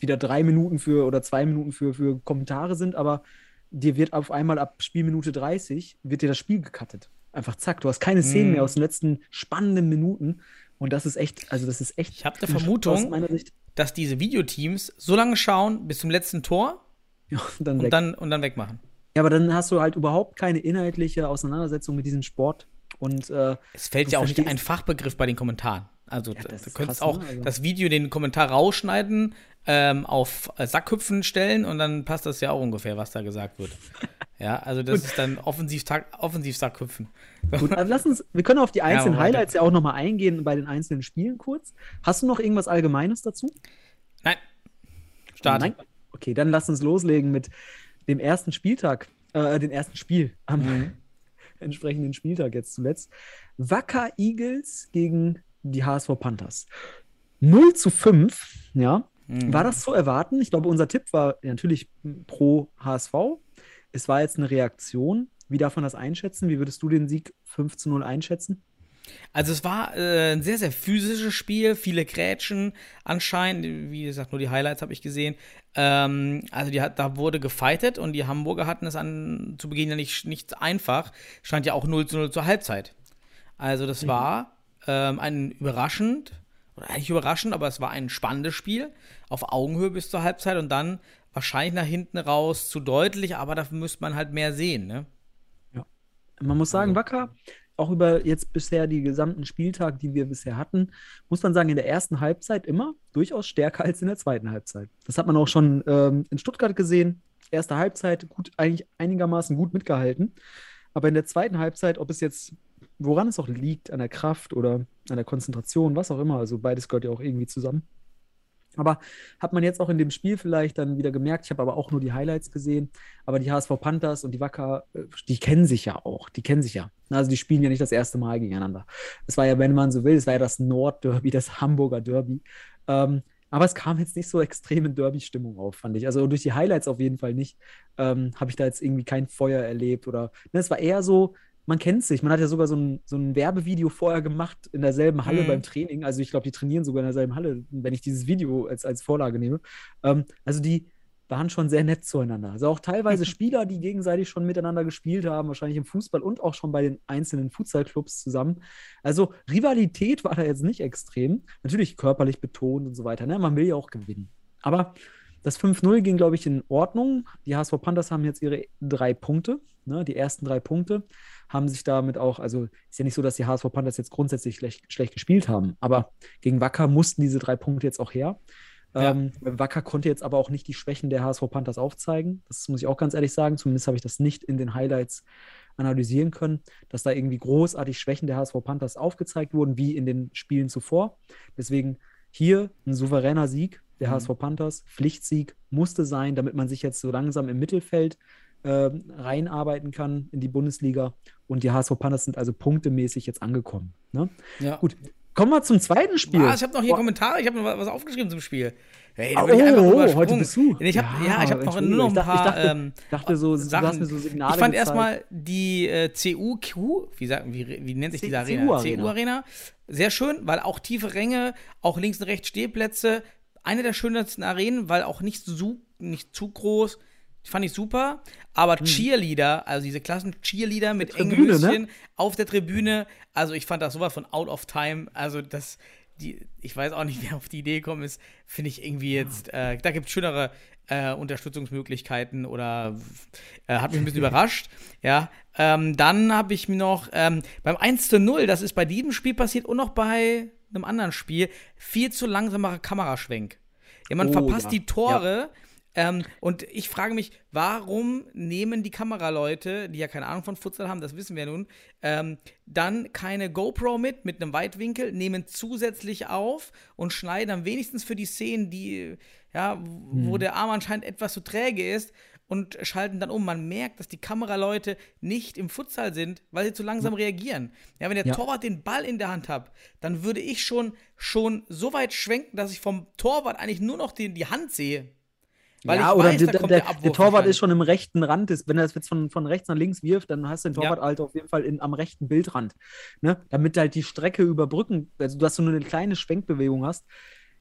wieder drei Minuten für oder zwei Minuten für, für Kommentare sind, aber dir wird auf einmal ab Spielminute 30 wird dir das Spiel gecuttet. Einfach zack, du hast keine Szenen Mhm. mehr aus den letzten spannenden Minuten und das ist echt, also das ist echt. Ich habe eine Vermutung, Aus meiner Sicht. dass diese Videoteams so lange schauen bis zum letzten Tor Ja, und dann und dann, und dann wegmachen. ja, aber dann hast du halt überhaupt keine inhaltliche Auseinandersetzung mit diesem Sport und äh, Es fällt ja auch nicht ein Fachbegriff bei den Kommentaren. Also Ja, du könntest auch ne? Also- das Video, den Kommentar rausschneiden, ähm, auf äh, Sackhüpfen stellen und dann passt das ja auch ungefähr, was da gesagt wird. ja, also das ist dann offensiv, offensiv Sackhüpfen. Gut, also lass uns, wir können auf die einzelnen weiter. Highlights ja auch nochmal eingehen bei den einzelnen Spielen kurz. Hast du noch irgendwas Allgemeines dazu? Nein. Start. Nein? Okay, dann lass uns loslegen mit dem ersten Spieltag, äh, den ersten Spiel am Mhm. entsprechenden Spieltag jetzt zuletzt. Wacker Eagles gegen die HSV Panthers. 0 zu 5, ja. Mhm. War das zu erwarten? Ich glaube, unser Tipp war natürlich pro HSV. Es war jetzt eine Reaktion. Wie darf man das einschätzen? Wie würdest du den Sieg 5 zu 0 einschätzen? Also es war äh, ein sehr, sehr physisches Spiel, viele Grätschen anscheinend, wie gesagt, nur die Highlights habe ich gesehen. Ähm, also die, da wurde gefightet und die Hamburger hatten es an, zu Beginn ja nicht, nicht einfach. Stand ja auch 0 zu 0 zur Halbzeit. Also das war ähm, ein überraschend, oder eigentlich überraschend, aber es war ein spannendes Spiel, auf Augenhöhe bis zur Halbzeit und dann wahrscheinlich nach hinten raus zu deutlich, aber dafür müsste man halt mehr sehen, ne? Man muss sagen, Also- Wacker, auch über jetzt bisher die gesamten Spieltag, die wir bisher hatten, muss man sagen, in der ersten Halbzeit immer durchaus stärker als in der zweiten Halbzeit. Das hat man auch schon ähm, in Stuttgart gesehen. Erste Halbzeit gut, eigentlich einigermaßen gut mitgehalten. Aber in der zweiten Halbzeit, ob es jetzt, woran es auch liegt, an der Kraft oder an der Konzentration, was auch immer, also beides gehört ja auch irgendwie zusammen. Aber hat man jetzt auch in dem Spiel vielleicht dann wieder gemerkt, ich habe aber auch nur die Highlights gesehen, aber die HSV Panthers und die Wacker, äh, die kennen sich ja auch, die kennen sich ja. Also die spielen ja nicht das erste Mal gegeneinander. Es war ja, wenn man so will, es war ja das Nordderby, das Hamburger Derby. Ähm, aber es kam jetzt nicht so extrem in Derby-Stimmung auf, fand ich. Also durch die Highlights auf jeden Fall nicht. Ähm, habe ich da jetzt irgendwie kein Feuer erlebt oder. Ne, es war eher so, man kennt sich. Man hat ja sogar so ein, so ein Werbevideo vorher gemacht in derselben Halle Mhm. beim Training. Also ich glaube, die trainieren sogar in derselben Halle, wenn ich dieses Video als, als Vorlage nehme. Ähm, also die waren schon sehr nett zueinander. Also auch teilweise Spieler, die gegenseitig schon miteinander gespielt haben, wahrscheinlich im Fußball und auch schon bei den einzelnen Futsal-Clubs zusammen. Also Rivalität war da jetzt nicht extrem. Natürlich körperlich betont und so weiter. Ne? Man will ja auch gewinnen. Aber das 5-0 ging, glaube ich, in Ordnung. Die HSV Panthers haben jetzt ihre drei Punkte, ne? die ersten drei Punkte, haben sich damit auch, also ist ja nicht so, dass die HSV Panthers jetzt grundsätzlich schlecht, schlecht gespielt haben, aber gegen Wacker mussten diese drei Punkte jetzt auch her. Ja. Ähm, Wacker konnte jetzt aber auch nicht die Schwächen der HSV Panthers aufzeigen. Das muss ich auch ganz ehrlich sagen. Zumindest habe ich das nicht in den Highlights analysieren können, dass da irgendwie großartig Schwächen der HSV Panthers aufgezeigt wurden, wie in den Spielen zuvor. Deswegen hier ein souveräner Sieg der Mhm. HSV Panthers, Pflichtsieg musste sein, damit man sich jetzt so langsam im Mittelfeld ähm, reinarbeiten kann in die Bundesliga. Und die HSV Panthers sind also punktemäßig jetzt angekommen. Ne? Ja. Gut, kommen wir zum zweiten Spiel. Ah, ich habe noch hier Boah. Kommentare, ich habe noch was aufgeschrieben zum Spiel. Hey, oh, übersprungen. heute bist du. Ich hab, ja, ich habe noch nur noch ein paar ich dachte, ähm, dachte so, du Sachen. hast mir so Signale ich fand erstmal die äh, CUQ, wie, sagt, wie, wie nennt sich C- diese Arena? CU Arena. CU Arena. Sehr schön, weil auch tiefe Ränge, auch links und rechts Stehplätze. Eine der schönsten Arenen, weil auch nicht, zu nicht zu groß. Fand ich super. Aber Cheerleader, also diese klassen Cheerleader mit engen Hm. Tribüne, ne? Höschen auf der Tribüne. Also ich fand das sowas von out of time. Also das, die, ich weiß auch nicht, wer auf die Idee gekommen ist. Finde ich irgendwie jetzt, äh, da gibt es schönere äh, Unterstützungsmöglichkeiten oder äh, hat mich ein bisschen überrascht. Ja, ähm, dann habe ich mir noch ähm, beim 1 zu 0, das ist bei diesem Spiel passiert und noch bei einem anderen Spiel, viel zu langsamer Kameraschwenk. Ja, man Oh, verpasst ja. die Tore. Ähm, und ich frage mich, warum nehmen die Kameraleute, die ja keine Ahnung von Futsal haben, das wissen wir nun, ähm, dann keine GoPro mit, mit einem Weitwinkel, nehmen zusätzlich auf und schneiden dann wenigstens für die Szenen, die, ja, wo Hm. der Arm anscheinend etwas zu träge ist und schalten dann um. Man merkt, dass die Kameraleute nicht im Futsal sind, weil sie zu langsam reagieren. Ja, wenn der Ja. Torwart den Ball in der Hand hat, dann würde ich schon, schon so weit schwenken, dass ich vom Torwart eigentlich nur noch die, die Hand sehe. Weil ja, oder weiß, der, der, der der Torwart ist schon im rechten Rand. Ist, wenn er das jetzt von, von rechts nach links wirft, dann hast du den Torwart Ja. halt auf jeden Fall in, am rechten Bildrand. Ne? Damit halt die Strecke überbrücken, also dass du nur eine kleine Schwenkbewegung hast.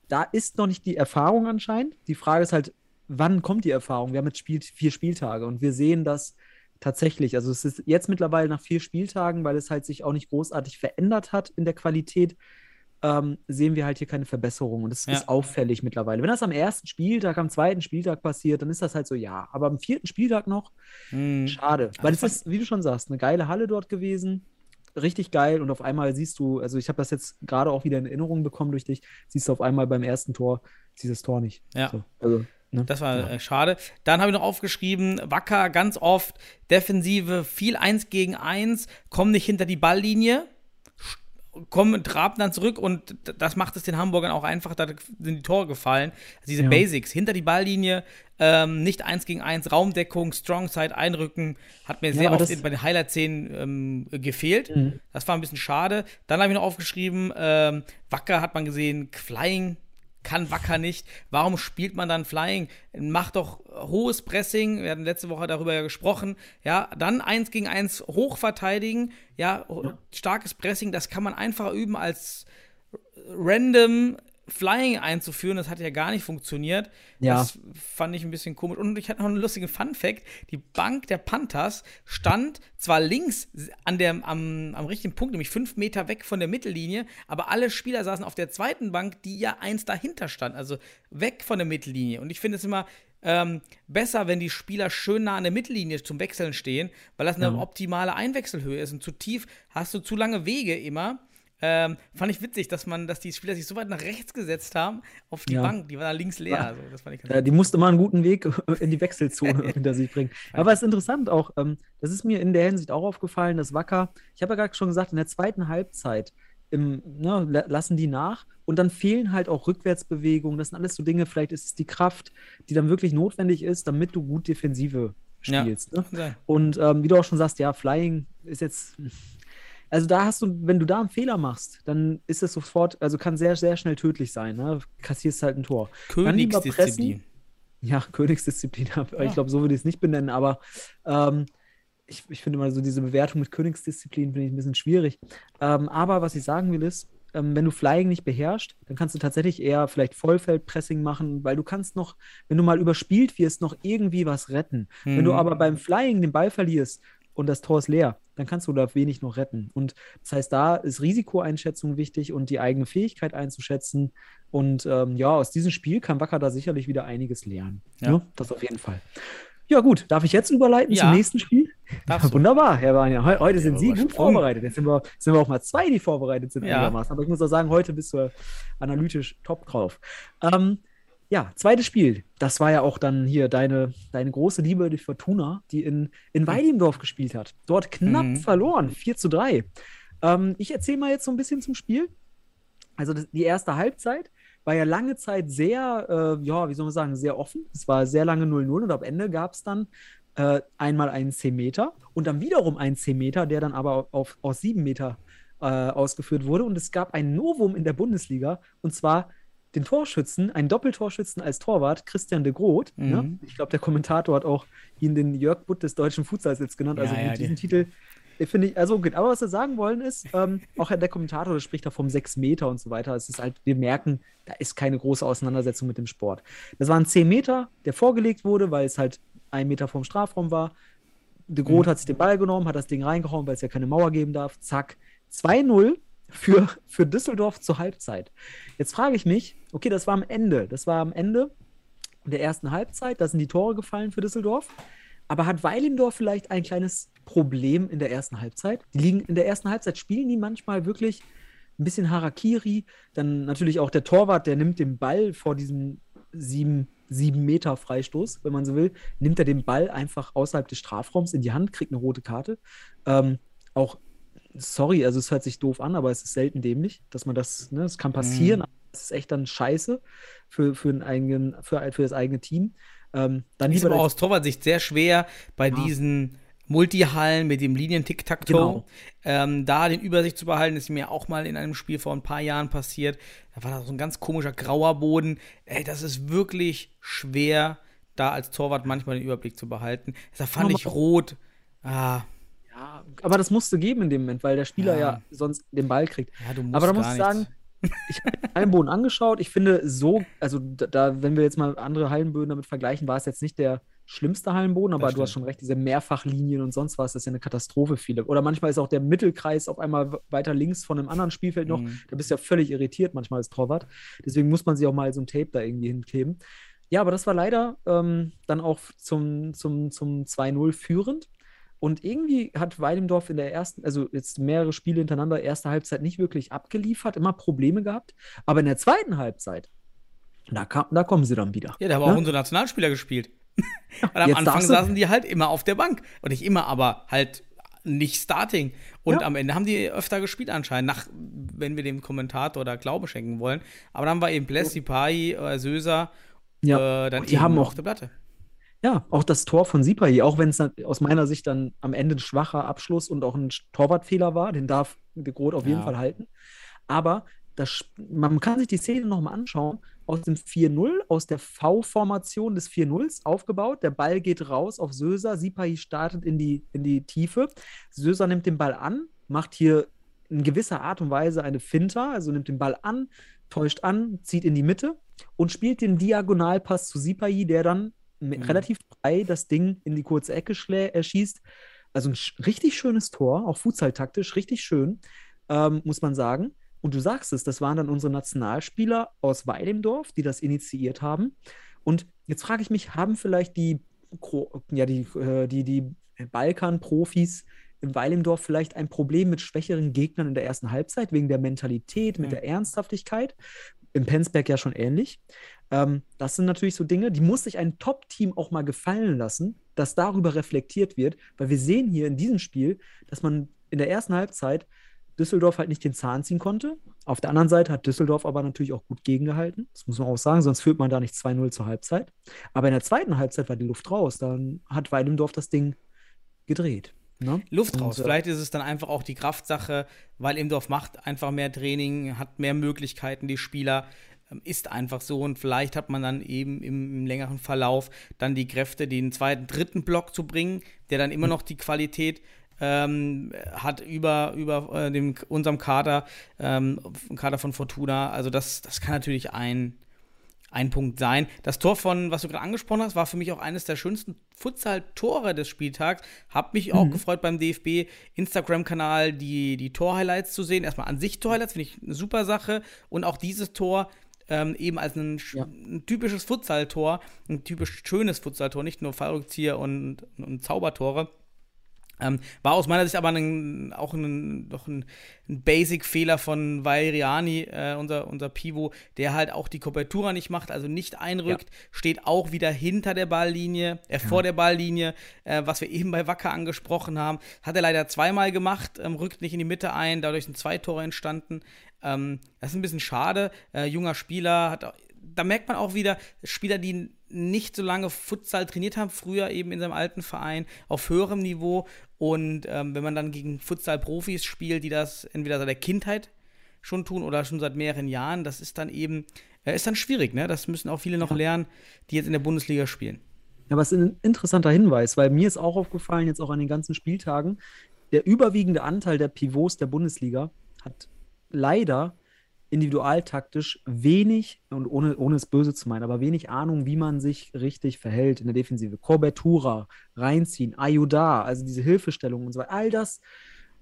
Da ist noch nicht die Erfahrung anscheinend. Die Frage ist halt, wann kommt die Erfahrung? Wir haben jetzt Spiel, vier Spieltage und wir sehen das tatsächlich. Also es ist jetzt mittlerweile nach vier Spieltagen, weil es halt sich auch nicht großartig verändert hat in der Qualität, ähm, sehen wir halt hier keine Verbesserung. Und das Ja. ist auffällig mittlerweile. Wenn das am ersten Spieltag, am zweiten Spieltag passiert, dann ist das halt so, ja. Aber am vierten Spieltag noch, Hm. schade. Weil es ist, wie du schon sagst, eine geile Halle dort gewesen. Richtig geil. Und auf einmal siehst du, also ich habe das jetzt gerade auch wieder in Erinnerung bekommen durch dich, siehst du auf einmal beim ersten Tor dieses Tor nicht. Ja. So, also, ne? Das war äh, schade. Dann habe ich noch aufgeschrieben, Wacker ganz oft, Defensive viel 1 gegen 1, kommen nicht hinter die Balllinie, kommen, traben dann zurück und das macht es den Hamburgern auch einfach, da sind die Tore gefallen. Also diese Ja. Basics, hinter die Balllinie, ähm, nicht 1 gegen 1, Raumdeckung, Strongside, Einrücken, hat mir Ja, sehr oft bei den Highlight-Szenen ähm, gefehlt. Mhm. Das war ein bisschen schade. Dann habe ich noch aufgeschrieben, ähm, Wacker hat man gesehen, Flying kann Wacker nicht. Warum spielt man dann Flying? Macht doch hohes Pressing. Wir hatten letzte Woche darüber ja gesprochen. Ja, dann eins gegen eins hoch verteidigen. Ja, starkes Pressing, das kann man einfacher üben als random Flying einzuführen. Das hat ja gar nicht funktioniert. Ja. Das fand ich ein bisschen komisch. Und ich hatte noch einen lustigen Fun-Fact: Die Bank der Panthers stand zwar links an der, am, am richtigen Punkt, nämlich fünf Meter weg von der Mittellinie, aber alle Spieler saßen auf der zweiten Bank, die ja eins dahinter stand, also weg von der Mittellinie. Und ich finde es immer ähm, besser, wenn die Spieler schön nah an der Mittellinie zum Wechseln stehen, weil das eine Ja. optimale Einwechselhöhe ist. Und zu tief hast du zu lange Wege immer. Ähm, fand ich witzig, dass man, dass die Spieler sich so weit nach rechts gesetzt haben auf die Ja. Bank. Die war da links leer. Ja. Also, das fand ich ganz Äh, die musste mal einen guten Weg in die Wechselzone hinter sich bringen. Aber es ist interessant auch, ähm, das ist mir in der Hinsicht auch aufgefallen, dass Wacker, ich habe ja gerade schon gesagt, in der zweiten Halbzeit im, ne, la- lassen die nach und dann fehlen halt auch Rückwärtsbewegungen. Das sind alles so Dinge, vielleicht ist es die Kraft, die dann wirklich notwendig ist, damit du gut Defensive Ja. spielst. Ne? Kann sein. Und ähm, wie du auch schon sagst, ja, Flying ist jetzt. Also da hast du, wenn du da einen Fehler machst, dann ist es sofort, also kann sehr, sehr schnell tödlich sein. Ne? Kassierst halt ein Tor. Königsdisziplin. Ja, Königsdisziplin. Ich glaube, so würde ich es nicht benennen, aber ähm, ich, ich finde mal so diese Bewertung mit Königsdisziplin finde ich ein bisschen schwierig. Ähm, aber was ich sagen will ist, ähm, wenn du Flying nicht beherrschst, dann kannst du tatsächlich eher vielleicht Vollfeldpressing machen, weil du kannst noch, wenn du mal überspielt wirst, noch irgendwie was retten. Wenn du Mhm. aber beim Flying den Ball verlierst und das Tor ist leer, dann kannst du da wenig noch retten. Und das heißt, da ist Risikoeinschätzung wichtig und die eigene Fähigkeit einzuschätzen. Und ähm, ja, aus diesem Spiel kann Wacker da sicherlich wieder einiges lernen. Ja. Ne? Das auf jeden Fall. Ja, gut. Darf ich jetzt überleiten Ja. zum nächsten Spiel? Du. Wunderbar, Herr Wanja. Heu heute sind Sie gut vorbereitet. Jetzt sind wir, sind wir auch mal zwei, die vorbereitet sind Ja. Aber ich muss auch sagen, heute bist du analytisch top drauf. Ähm, Ja, zweites Spiel. Das war ja auch dann hier deine, deine große Liebe, die Fortuna, die in, in Weidendorf gespielt hat. Dort knapp Mhm. verloren, 4 zu 3. Ähm, ich erzähle mal jetzt so ein bisschen zum Spiel. Also das, die erste Halbzeit war ja lange Zeit sehr, äh, ja, wie soll man sagen, sehr offen. Es war sehr lange 0-0 und am Ende gab es dann äh, einmal einen 10 Meter und dann wiederum einen 10 Meter, der dann aber auf, aus 7 Meter äh, ausgeführt wurde. Und es gab ein Novum in der Bundesliga und zwar den Torschützen, einen Doppeltorschützen als Torwart, Christian de Groot. Mhm. Ne? Ich glaube, der Kommentator hat auch ihn den Jörg Butt des deutschen Futsals jetzt genannt. Also Ja, ja, mit diesem der- Titel finde ich, also gut. Aber was wir sagen wollen ist, ähm, auch der Kommentator der spricht da vom 6 Meter und so weiter. Es ist halt, wir merken, da ist keine große Auseinandersetzung mit dem Sport. Das waren 10 Meter, der vorgelegt wurde, weil es halt ein Meter vom Strafraum war. De Groot hat sich den Ball genommen, hat das Ding reingehauen, weil es ja keine Mauer geben darf. Zack. 2-0 für, für Düsseldorf zur Halbzeit. Jetzt frage ich mich, okay, das war am Ende. Das war am Ende der ersten Halbzeit. Da sind die Tore gefallen für Düsseldorf. Aber hat Weilendorf vielleicht ein kleines Problem in der ersten Halbzeit? Die liegen in der ersten Halbzeit, spielen die manchmal wirklich ein bisschen Harakiri. Dann natürlich auch der Torwart, der nimmt den Ball vor diesem sieben, sieben Meter Freistoß, wenn man so will, nimmt er den Ball einfach außerhalb des Strafraums in die Hand, kriegt eine rote Karte. Ähm, auch, sorry, also es hört sich doof an, aber es ist selten dämlich, dass man das, ne, es kann passieren, aber es ist echt dann scheiße für, für, einen eigenen, für, für das eigene Team. Ähm, dann Ist aber aus Torwartsicht sehr schwer bei Ja. diesen Multihallen mit dem Linien-Tic-Tac-Toe. Genau. Ähm, da den Übersicht zu behalten, ist mir auch mal in einem Spiel vor ein paar Jahren passiert. Da war da so ein ganz komischer grauer Boden. Ey, das ist wirklich schwer, da als Torwart manchmal den Überblick zu behalten. Da fand ich rot. Ah, Ja, aber das musste geben in dem Moment, weil der Spieler ja, Ja. sonst den Ball kriegt. ja, du musst Aber da muss ich sagen, ich habe den Hallenboden angeschaut. Ich finde so, also da, wenn wir jetzt mal andere Hallenböden damit vergleichen, war es jetzt nicht der schlimmste Hallenboden, aber du hast schon recht, diese Mehrfachlinien und sonst was, das ist ja eine Katastrophe viele. Oder manchmal ist auch der Mittelkreis auf einmal weiter links von einem anderen Spielfeld noch. Mhm. Da bist du ja völlig irritiert manchmal als Torwart. Deswegen muss man sich auch mal so ein Tape da irgendwie hinkleben. Ja, aber das war leider ähm, dann auch zum, zum, zum 2-0 führend. Und irgendwie hat Weidendorf in der ersten, also jetzt mehrere Spiele hintereinander, erste Halbzeit nicht wirklich abgeliefert, immer Probleme gehabt. Aber in der zweiten Halbzeit, da, kam, da kommen sie dann wieder. Ja, da war Ne? auch unser Nationalspieler gespielt. Weil am jetzt Anfang saßen die halt immer auf der Bank. Und nicht immer, aber halt nicht Starting. Und Ja. am Ende haben die öfter gespielt anscheinend, nach, wenn wir dem Kommentator da Glaube schenken wollen. Aber dann war eben Blessi, Pai, äh, Söser, Ja, äh, dann und die eben haben auf auch, der Platte. Ja, auch das Tor von Sipahi, auch wenn es aus meiner Sicht dann am Ende ein schwacher Abschluss und auch ein Torwartfehler war, den darf de Groot auf jeden Ja. Fall halten. Aber das, man kann sich die Szene nochmal anschauen. Aus dem 4-0, aus der V-Formation des 4-0s aufgebaut. Der Ball geht raus auf Söser. Sipahi startet in die, in die Tiefe. Söser nimmt den Ball an, macht hier in gewisser Art und Weise eine Finta, also nimmt den Ball an, täuscht an, zieht in die Mitte und spielt den Diagonalpass zu Sipahi, der dann Mhm. relativ frei das Ding in die kurze Ecke schlä- äh, schießt. Also ein sch- richtig schönes Tor, auch fußballtaktisch, richtig schön, ähm, muss man sagen. Und du sagst es, das waren dann unsere Nationalspieler aus Weidemdorf, die das initiiert haben. Und jetzt frage ich mich, haben vielleicht die, ja, die, äh, die, die Balkan-Profis in Weilendorf vielleicht ein Problem mit schwächeren Gegnern in der ersten Halbzeit, wegen der Mentalität, mit Mhm. der Ernsthaftigkeit? Im Penzberg ja schon ähnlich. Ähm, das sind natürlich so Dinge, die muss sich ein Top-Team auch mal gefallen lassen, dass darüber reflektiert wird, weil wir sehen hier in diesem Spiel, dass man in der ersten Halbzeit Düsseldorf halt nicht den Zahn ziehen konnte. Auf der anderen Seite hat Düsseldorf aber natürlich auch gut gegengehalten. Das muss man auch sagen, sonst führt man da nicht 2-0 zur Halbzeit. Aber in der zweiten Halbzeit war die Luft raus. Dann hat Weidendorf das Ding gedreht. Ne? Luft Und, raus. äh, Vielleicht ist es dann einfach auch die Kraftsache, weil Imdorf macht einfach mehr Training, hat mehr Möglichkeiten, die Spieler. ähm, Ist einfach so und vielleicht hat man dann eben im, im längeren Verlauf dann die Kräfte, den zweiten, dritten Block zu bringen, der dann immer noch die Qualität ähm, hat über, über äh, dem, unserem Kader, ähm, Kader von Fortuna. Also das, das kann natürlich ein, ein Punkt sein. Das Tor von, was du gerade angesprochen hast, war für mich auch eines der schönsten Futsal-Tore des Spieltags. Hab mich auch gefreut beim DFB Instagram-Kanal die, die Tor-Highlights zu sehen. Erstmal an sich Tor-Highlights finde ich eine super Sache. Und auch dieses Tor ähm, eben als ein, Ja. ein typisches Futsal-Tor, ein typisch schönes Futsal-Tor, nicht nur Fallrückzieher und, und Zaubertore. Ähm, war aus meiner Sicht aber ein, auch ein, doch ein, ein Basic-Fehler von Valeriani, äh, unser, unser Pivo, der halt auch die Kopertura nicht macht, also nicht einrückt, ja. steht auch wieder hinter der Balllinie, äh, vor der Balllinie, äh, was wir eben bei Wacker angesprochen haben. Hat er leider zweimal gemacht, ähm, rückt nicht in die Mitte ein, dadurch sind zwei Tore entstanden. Ähm, das ist ein bisschen schade. Äh, junger Spieler, hat, da merkt man auch wieder, Spieler, die nicht so lange Futsal trainiert haben, früher eben in seinem alten Verein, auf höherem Niveau. Und ähm, wenn man dann gegen Futsal-Profis spielt, die das entweder seit der Kindheit schon tun oder schon seit mehreren Jahren, das ist dann eben, äh, ist dann schwierig, ne? Das müssen auch viele noch ja. lernen, die jetzt in der Bundesliga spielen. Ja, aber es ist ein interessanter Hinweis, weil mir ist auch aufgefallen, jetzt auch an den ganzen Spieltagen, der überwiegende Anteil der Pivots der Bundesliga hat leider individualtaktisch wenig, und ohne, ohne es böse zu meinen, aber wenig Ahnung, wie man sich richtig verhält in der Defensive. Cobertura, reinziehen, Ayuda, also diese Hilfestellung und so weiter, all das.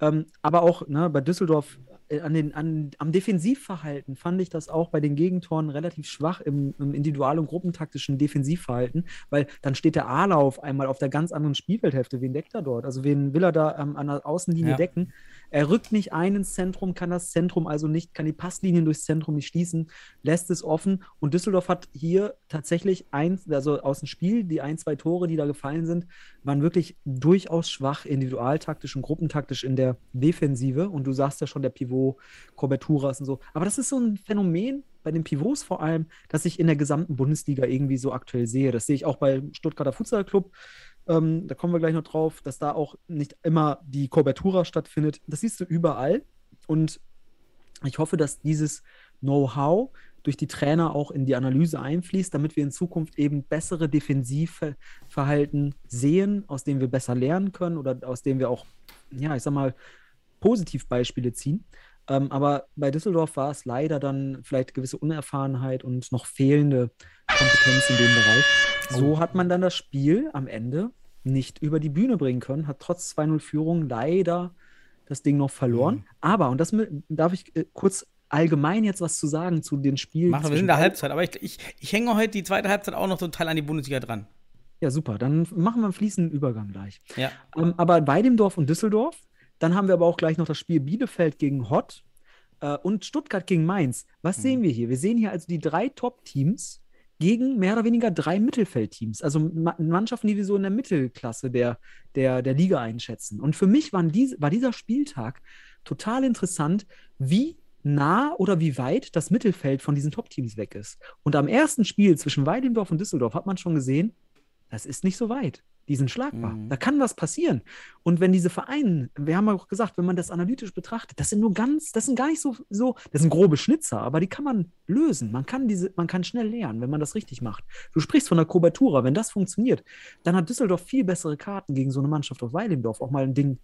Ähm, aber auch ne, bei Düsseldorf äh, an den, an, am Defensivverhalten fand ich das auch bei den Gegentoren relativ schwach im, im individual- und gruppentaktischen Defensivverhalten, weil dann steht der Ala auf einmal auf der ganz anderen Spielfeldhälfte. Wen deckt er dort? Also wen will er da ähm, an der Außenlinie ja. decken? Er rückt nicht ein ins Zentrum, kann das Zentrum also nicht, kann die Passlinien durchs Zentrum nicht schließen, lässt es offen. Und Düsseldorf hat hier tatsächlich eins, also aus dem Spiel, die ein, zwei Tore, die da gefallen sind, waren wirklich durchaus schwach, individualtaktisch und gruppentaktisch in der Defensive. Und du sagst ja schon, der Pivot, Coberturas und so. Aber das ist so ein Phänomen, bei den Pivots vor allem, dass ich in der gesamten Bundesliga irgendwie so aktuell sehe. Das sehe ich auch bei Stuttgarter Futsal Club. Ähm, da kommen wir gleich noch drauf, dass da auch nicht immer die Kobertura stattfindet. Das siehst du überall. Und ich hoffe, dass dieses Know-how durch die Trainer auch in die Analyse einfließt, damit wir in Zukunft eben bessere Defensivverhalten sehen, aus denen wir besser lernen können oder aus denen wir auch, ja, ich sag mal, Positivbeispiele ziehen. Ähm, aber bei Düsseldorf war es leider dann vielleicht gewisse Unerfahrenheit und noch fehlende Kompetenz in dem Bereich. So oh. hat man dann das Spiel am Ende nicht über die Bühne bringen können, hat trotz 2-0-Führung leider das Ding noch verloren. Mhm. Aber, und das darf ich äh, kurz allgemein jetzt was zu sagen zu den Spielen. Machen wir in der Halbzeit, aber ich, ich, ich hänge heute die zweite Halbzeit auch noch total an die Bundesliga dran. Ja, super. Dann machen wir einen fließenden Übergang gleich. Ja. Ähm, aber bei dem Dorf und Düsseldorf dann haben wir aber auch gleich noch das Spiel Bielefeld gegen Hott äh, und Stuttgart gegen Mainz. Was mhm. sehen wir hier? Wir sehen hier also die drei Top-Teams gegen mehr oder weniger drei Mittelfeldteams, also Mannschaften, die wir so in der Mittelklasse der, der, der Liga einschätzen. Und für mich waren dies, war dieser Spieltag total interessant, wie nah oder wie weit das Mittelfeld von diesen Top-Teams weg ist. Und am ersten Spiel zwischen Weidendorf und Düsseldorf hat man schon gesehen, das ist nicht so weit. Die sind schlagbar. Mhm. Da kann was passieren. Und wenn diese Vereine, wir haben ja auch gesagt, wenn man das analytisch betrachtet, das sind nur ganz, das sind gar nicht so, so, das sind grobe Schnitzer, aber die kann man lösen. Man kann diese, man kann schnell lernen, wenn man das richtig macht. Du sprichst von der Kubatura, wenn das funktioniert, dann hat Düsseldorf viel bessere Karten gegen so eine Mannschaft aus Weilendorf, auch mal ein Ding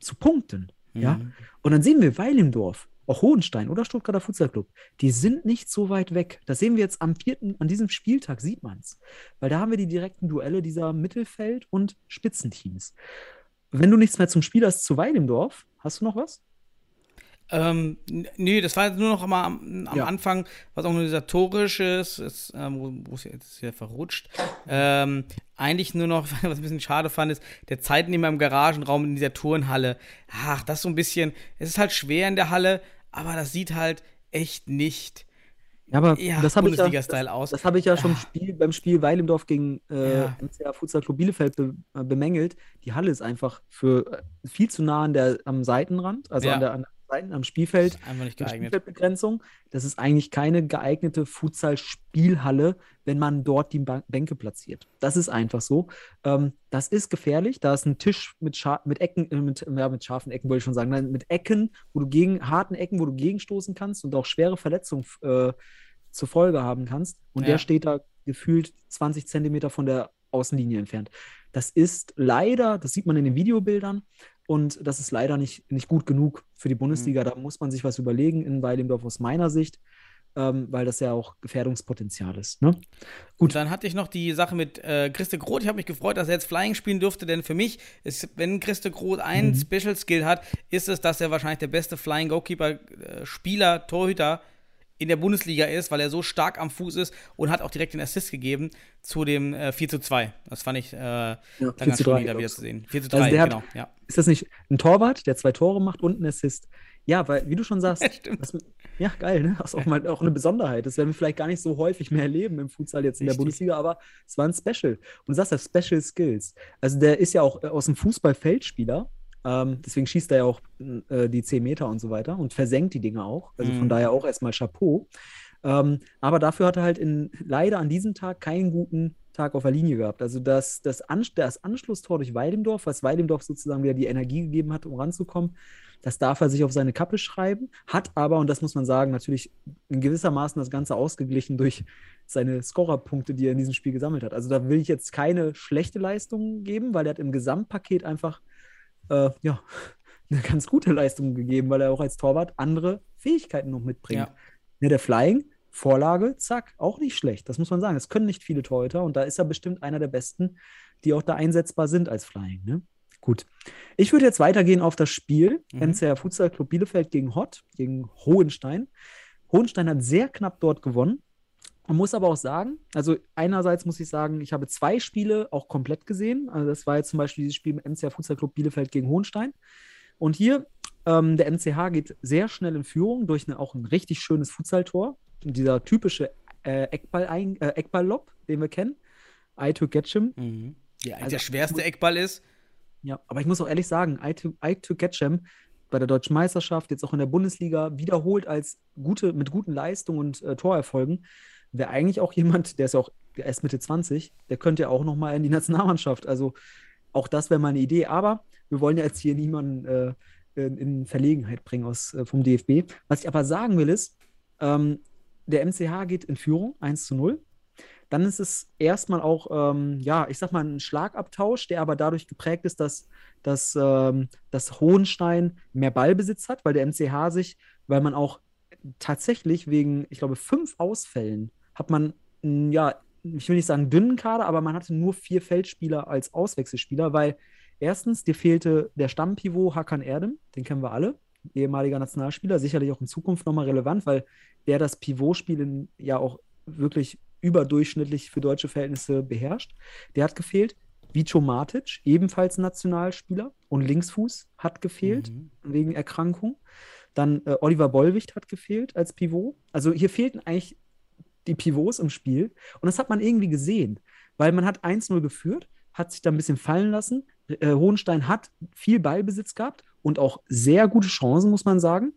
zu punkten. Mhm. Ja. Und dann sehen wir Weilendorf, auch Hohenstein oder Stuttgarter Futsalclub, die sind nicht so weit weg. Das sehen wir jetzt am vierten, an diesem Spieltag sieht man es. Weil da haben wir die direkten Duelle dieser Mittelfeld- und Spitzenteams. Wenn du nichts mehr zum Spiel hast zu Weil im Dorf, hast du noch was? Ähm, nee, das war jetzt nur noch mal am, am ja. Anfang, was organisatorisch ist, ist ähm, wo es jetzt hier verrutscht. Ähm, eigentlich nur noch, was ich ein bisschen schade fand, ist der Zeitnehmer im Garagenraum in dieser Turnhalle. Ach, das ist so ein bisschen, es ist halt schwer in der Halle, aber das sieht halt echt nicht. Ja, aber ja, das habe ich, ja, das, das hab ich ja schon Spiel, beim Spiel Weilendorf gegen äh, ja. MCA Futsal Club Bielefeld be, äh, bemängelt. Die Halle ist einfach für äh, viel zu nah an der, am Seitenrand, also ja. an, der, an der Seiten am Spielfeld. Das ist einfach nicht geeignet. Spielfeldbegrenzung. Das ist eigentlich keine geeignete Futsal-Spielhalle, wenn man dort die Bänke platziert. Das ist einfach so. Ähm, das ist gefährlich. Da ist ein Tisch mit, mit Ecken, äh, mit, ja, mit scharfen Ecken, wollte ich schon sagen. Nein, mit Ecken, wo du gegen, harten Ecken, wo du gegenstoßen kannst und auch schwere Verletzungen äh, zur Folge haben kannst. Und ja. der steht da gefühlt 20 Zentimeter von der Außenlinie entfernt. Das ist leider, das sieht man in den Videobildern, und das ist leider nicht, nicht gut genug für die Bundesliga. Mhm. Da muss man sich was überlegen in Weilendorf aus meiner Sicht, ähm, weil das ja auch Gefährdungspotenzial ist. Ne? Gut. Und dann hatte ich noch die Sache mit äh, Christe Groth. Ich habe mich gefreut, dass er jetzt Flying spielen durfte, denn für mich ist, wenn Christe Groth einen mhm. Special Skill hat, ist es, dass er wahrscheinlich der beste Flying Goalkeeper, äh, Spieler, Torhüter in der Bundesliga ist, weil er so stark am Fuß ist und hat auch direkt den Assist gegeben zu dem äh, 4 zu 2. Das fand ich äh, dann 4 ganz schön 3, wieder, wieder zu sehen. 4 zu Also 3, der hat- genau. Ja. Ist das nicht ein Torwart, der zwei Tore macht und einen Assist? Ja, weil, wie du schon sagst, Ja, das, ja, geil, ne? Das ist auch mal auch eine Besonderheit. Das werden wir vielleicht gar nicht so häufig mehr erleben im Futsal jetzt in der Richtig. Bundesliga, aber es war ein Special. Und du sagst ja Special Skills. Also der ist ja auch äh, aus dem Fußball Feldspieler. Ähm, deswegen schießt er ja auch äh, die 10 Meter und so weiter und versenkt die Dinge auch. Also von Mhm. daher auch erstmal Chapeau. Ähm, aber dafür hat er halt in, leider an diesem Tag keinen guten Tag auf der Linie gehabt. Also das, das, An das Anschlusstor durch Weidemdorf, was Weidemdorf sozusagen wieder die Energie gegeben hat, um ranzukommen, das darf er sich auf seine Kappe schreiben, hat aber, und das muss man sagen, natürlich in gewissermaßen das Ganze ausgeglichen durch seine Scorerpunkte, die er in diesem Spiel gesammelt hat. Also da will ich jetzt keine schlechte Leistung geben, weil er hat im Gesamtpaket einfach äh, ja, eine ganz gute Leistung gegeben, weil er auch als Torwart andere Fähigkeiten noch mitbringt. Ja. Ne, der Flying, Vorlage, zack, auch nicht schlecht. Das muss man sagen. Das können nicht viele Torhüter und da ist er bestimmt einer der besten, die auch da einsetzbar sind als Flying. Ne? Gut. Ich würde jetzt weitergehen auf das Spiel. Mhm. NCR Futsal Club Bielefeld gegen Hott, gegen Hohenstein. Hohenstein hat sehr knapp dort gewonnen. Man muss aber auch sagen, also einerseits muss ich sagen, ich habe zwei Spiele auch komplett gesehen. Also das war jetzt zum Beispiel dieses Spiel mit MCH Futsal Club Bielefeld gegen Hohenstein. Und hier, ähm, der MCH geht sehr schnell in Führung durch eine, auch ein richtig schönes Futsaltor. Dieser typische äh, Eckball äh, Eckball-Lob, den wir kennen. I to catch him. Mhm. Ja, Also, der schwerste Eckball ist. Ja, aber ich muss auch ehrlich sagen, I to, I to catch him bei der deutschen Meisterschaft, jetzt auch in der Bundesliga, wiederholt als gute, mit guten Leistungen und äh, Torerfolgen, wäre eigentlich auch jemand, der ist ja auch der ist Mitte 20, der könnte ja auch nochmal in die Nationalmannschaft. Also auch das wäre mal eine Idee. Aber wir wollen ja jetzt hier niemanden äh, in, in Verlegenheit bringen aus, äh, vom DFB. Was ich aber sagen will, ist, ähm, der MCH geht in Führung, 1 zu 0. Dann ist es erstmal auch, ähm, ja, ich sag mal, ein Schlagabtausch, der aber dadurch geprägt ist, dass, dass, ähm, dass Hohenstein mehr Ballbesitz hat, weil der MCH sich, weil man auch tatsächlich wegen, ich glaube, fünf Ausfällen hat man, ja, ich will nicht sagen dünnen Kader, aber man hatte nur vier Feldspieler als Auswechselspieler, weil erstens, dir fehlte der Stammpivot Hakan Erdem, den kennen wir alle, ehemaliger Nationalspieler, sicherlich auch in Zukunft nochmal relevant, weil der das Pivotspiel ja auch wirklich überdurchschnittlich für deutsche Verhältnisse beherrscht. Der hat gefehlt. Vico Matic, ebenfalls Nationalspieler und Linksfuß, hat gefehlt Mhm. wegen Erkrankung. Dann äh, Oliver Bollwicht hat gefehlt als Pivot. Also hier fehlten eigentlich die Pivots im Spiel. Und das hat man irgendwie gesehen, weil man hat 1-0 geführt, hat sich da ein bisschen fallen lassen. Äh, Hohenstein hat viel Ballbesitz gehabt und auch sehr gute Chancen, muss man sagen.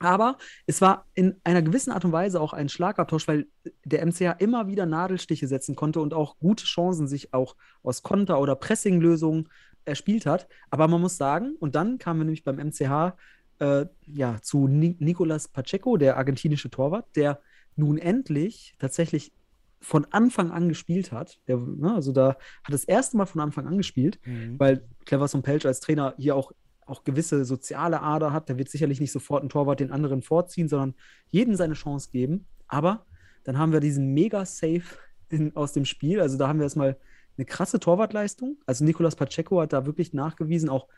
Aber es war in einer gewissen Art und Weise auch ein Schlagabtausch, weil der MCH immer wieder Nadelstiche setzen konnte und auch gute Chancen sich auch aus Konter- oder Pressinglösungen erspielt hat. Aber man muss sagen, und dann kamen wir nämlich beim MCH äh, ja, zu Ni Nicolas Pacheco, der argentinische Torwart, der nun endlich tatsächlich von Anfang an gespielt hat. Der, ne, also da hat das erste Mal von Anfang an gespielt, Mhm. weil Cleverson Pelch als Trainer hier auch, auch gewisse soziale Ader hat. Der wird sicherlich nicht sofort einen Torwart den anderen vorziehen, sondern jedem seine Chance geben. Aber dann haben wir diesen Mega-Save in- aus dem Spiel. Also da haben wir erstmal eine krasse Torwartleistung. Also Nicolas Pacheco hat da wirklich nachgewiesen, auch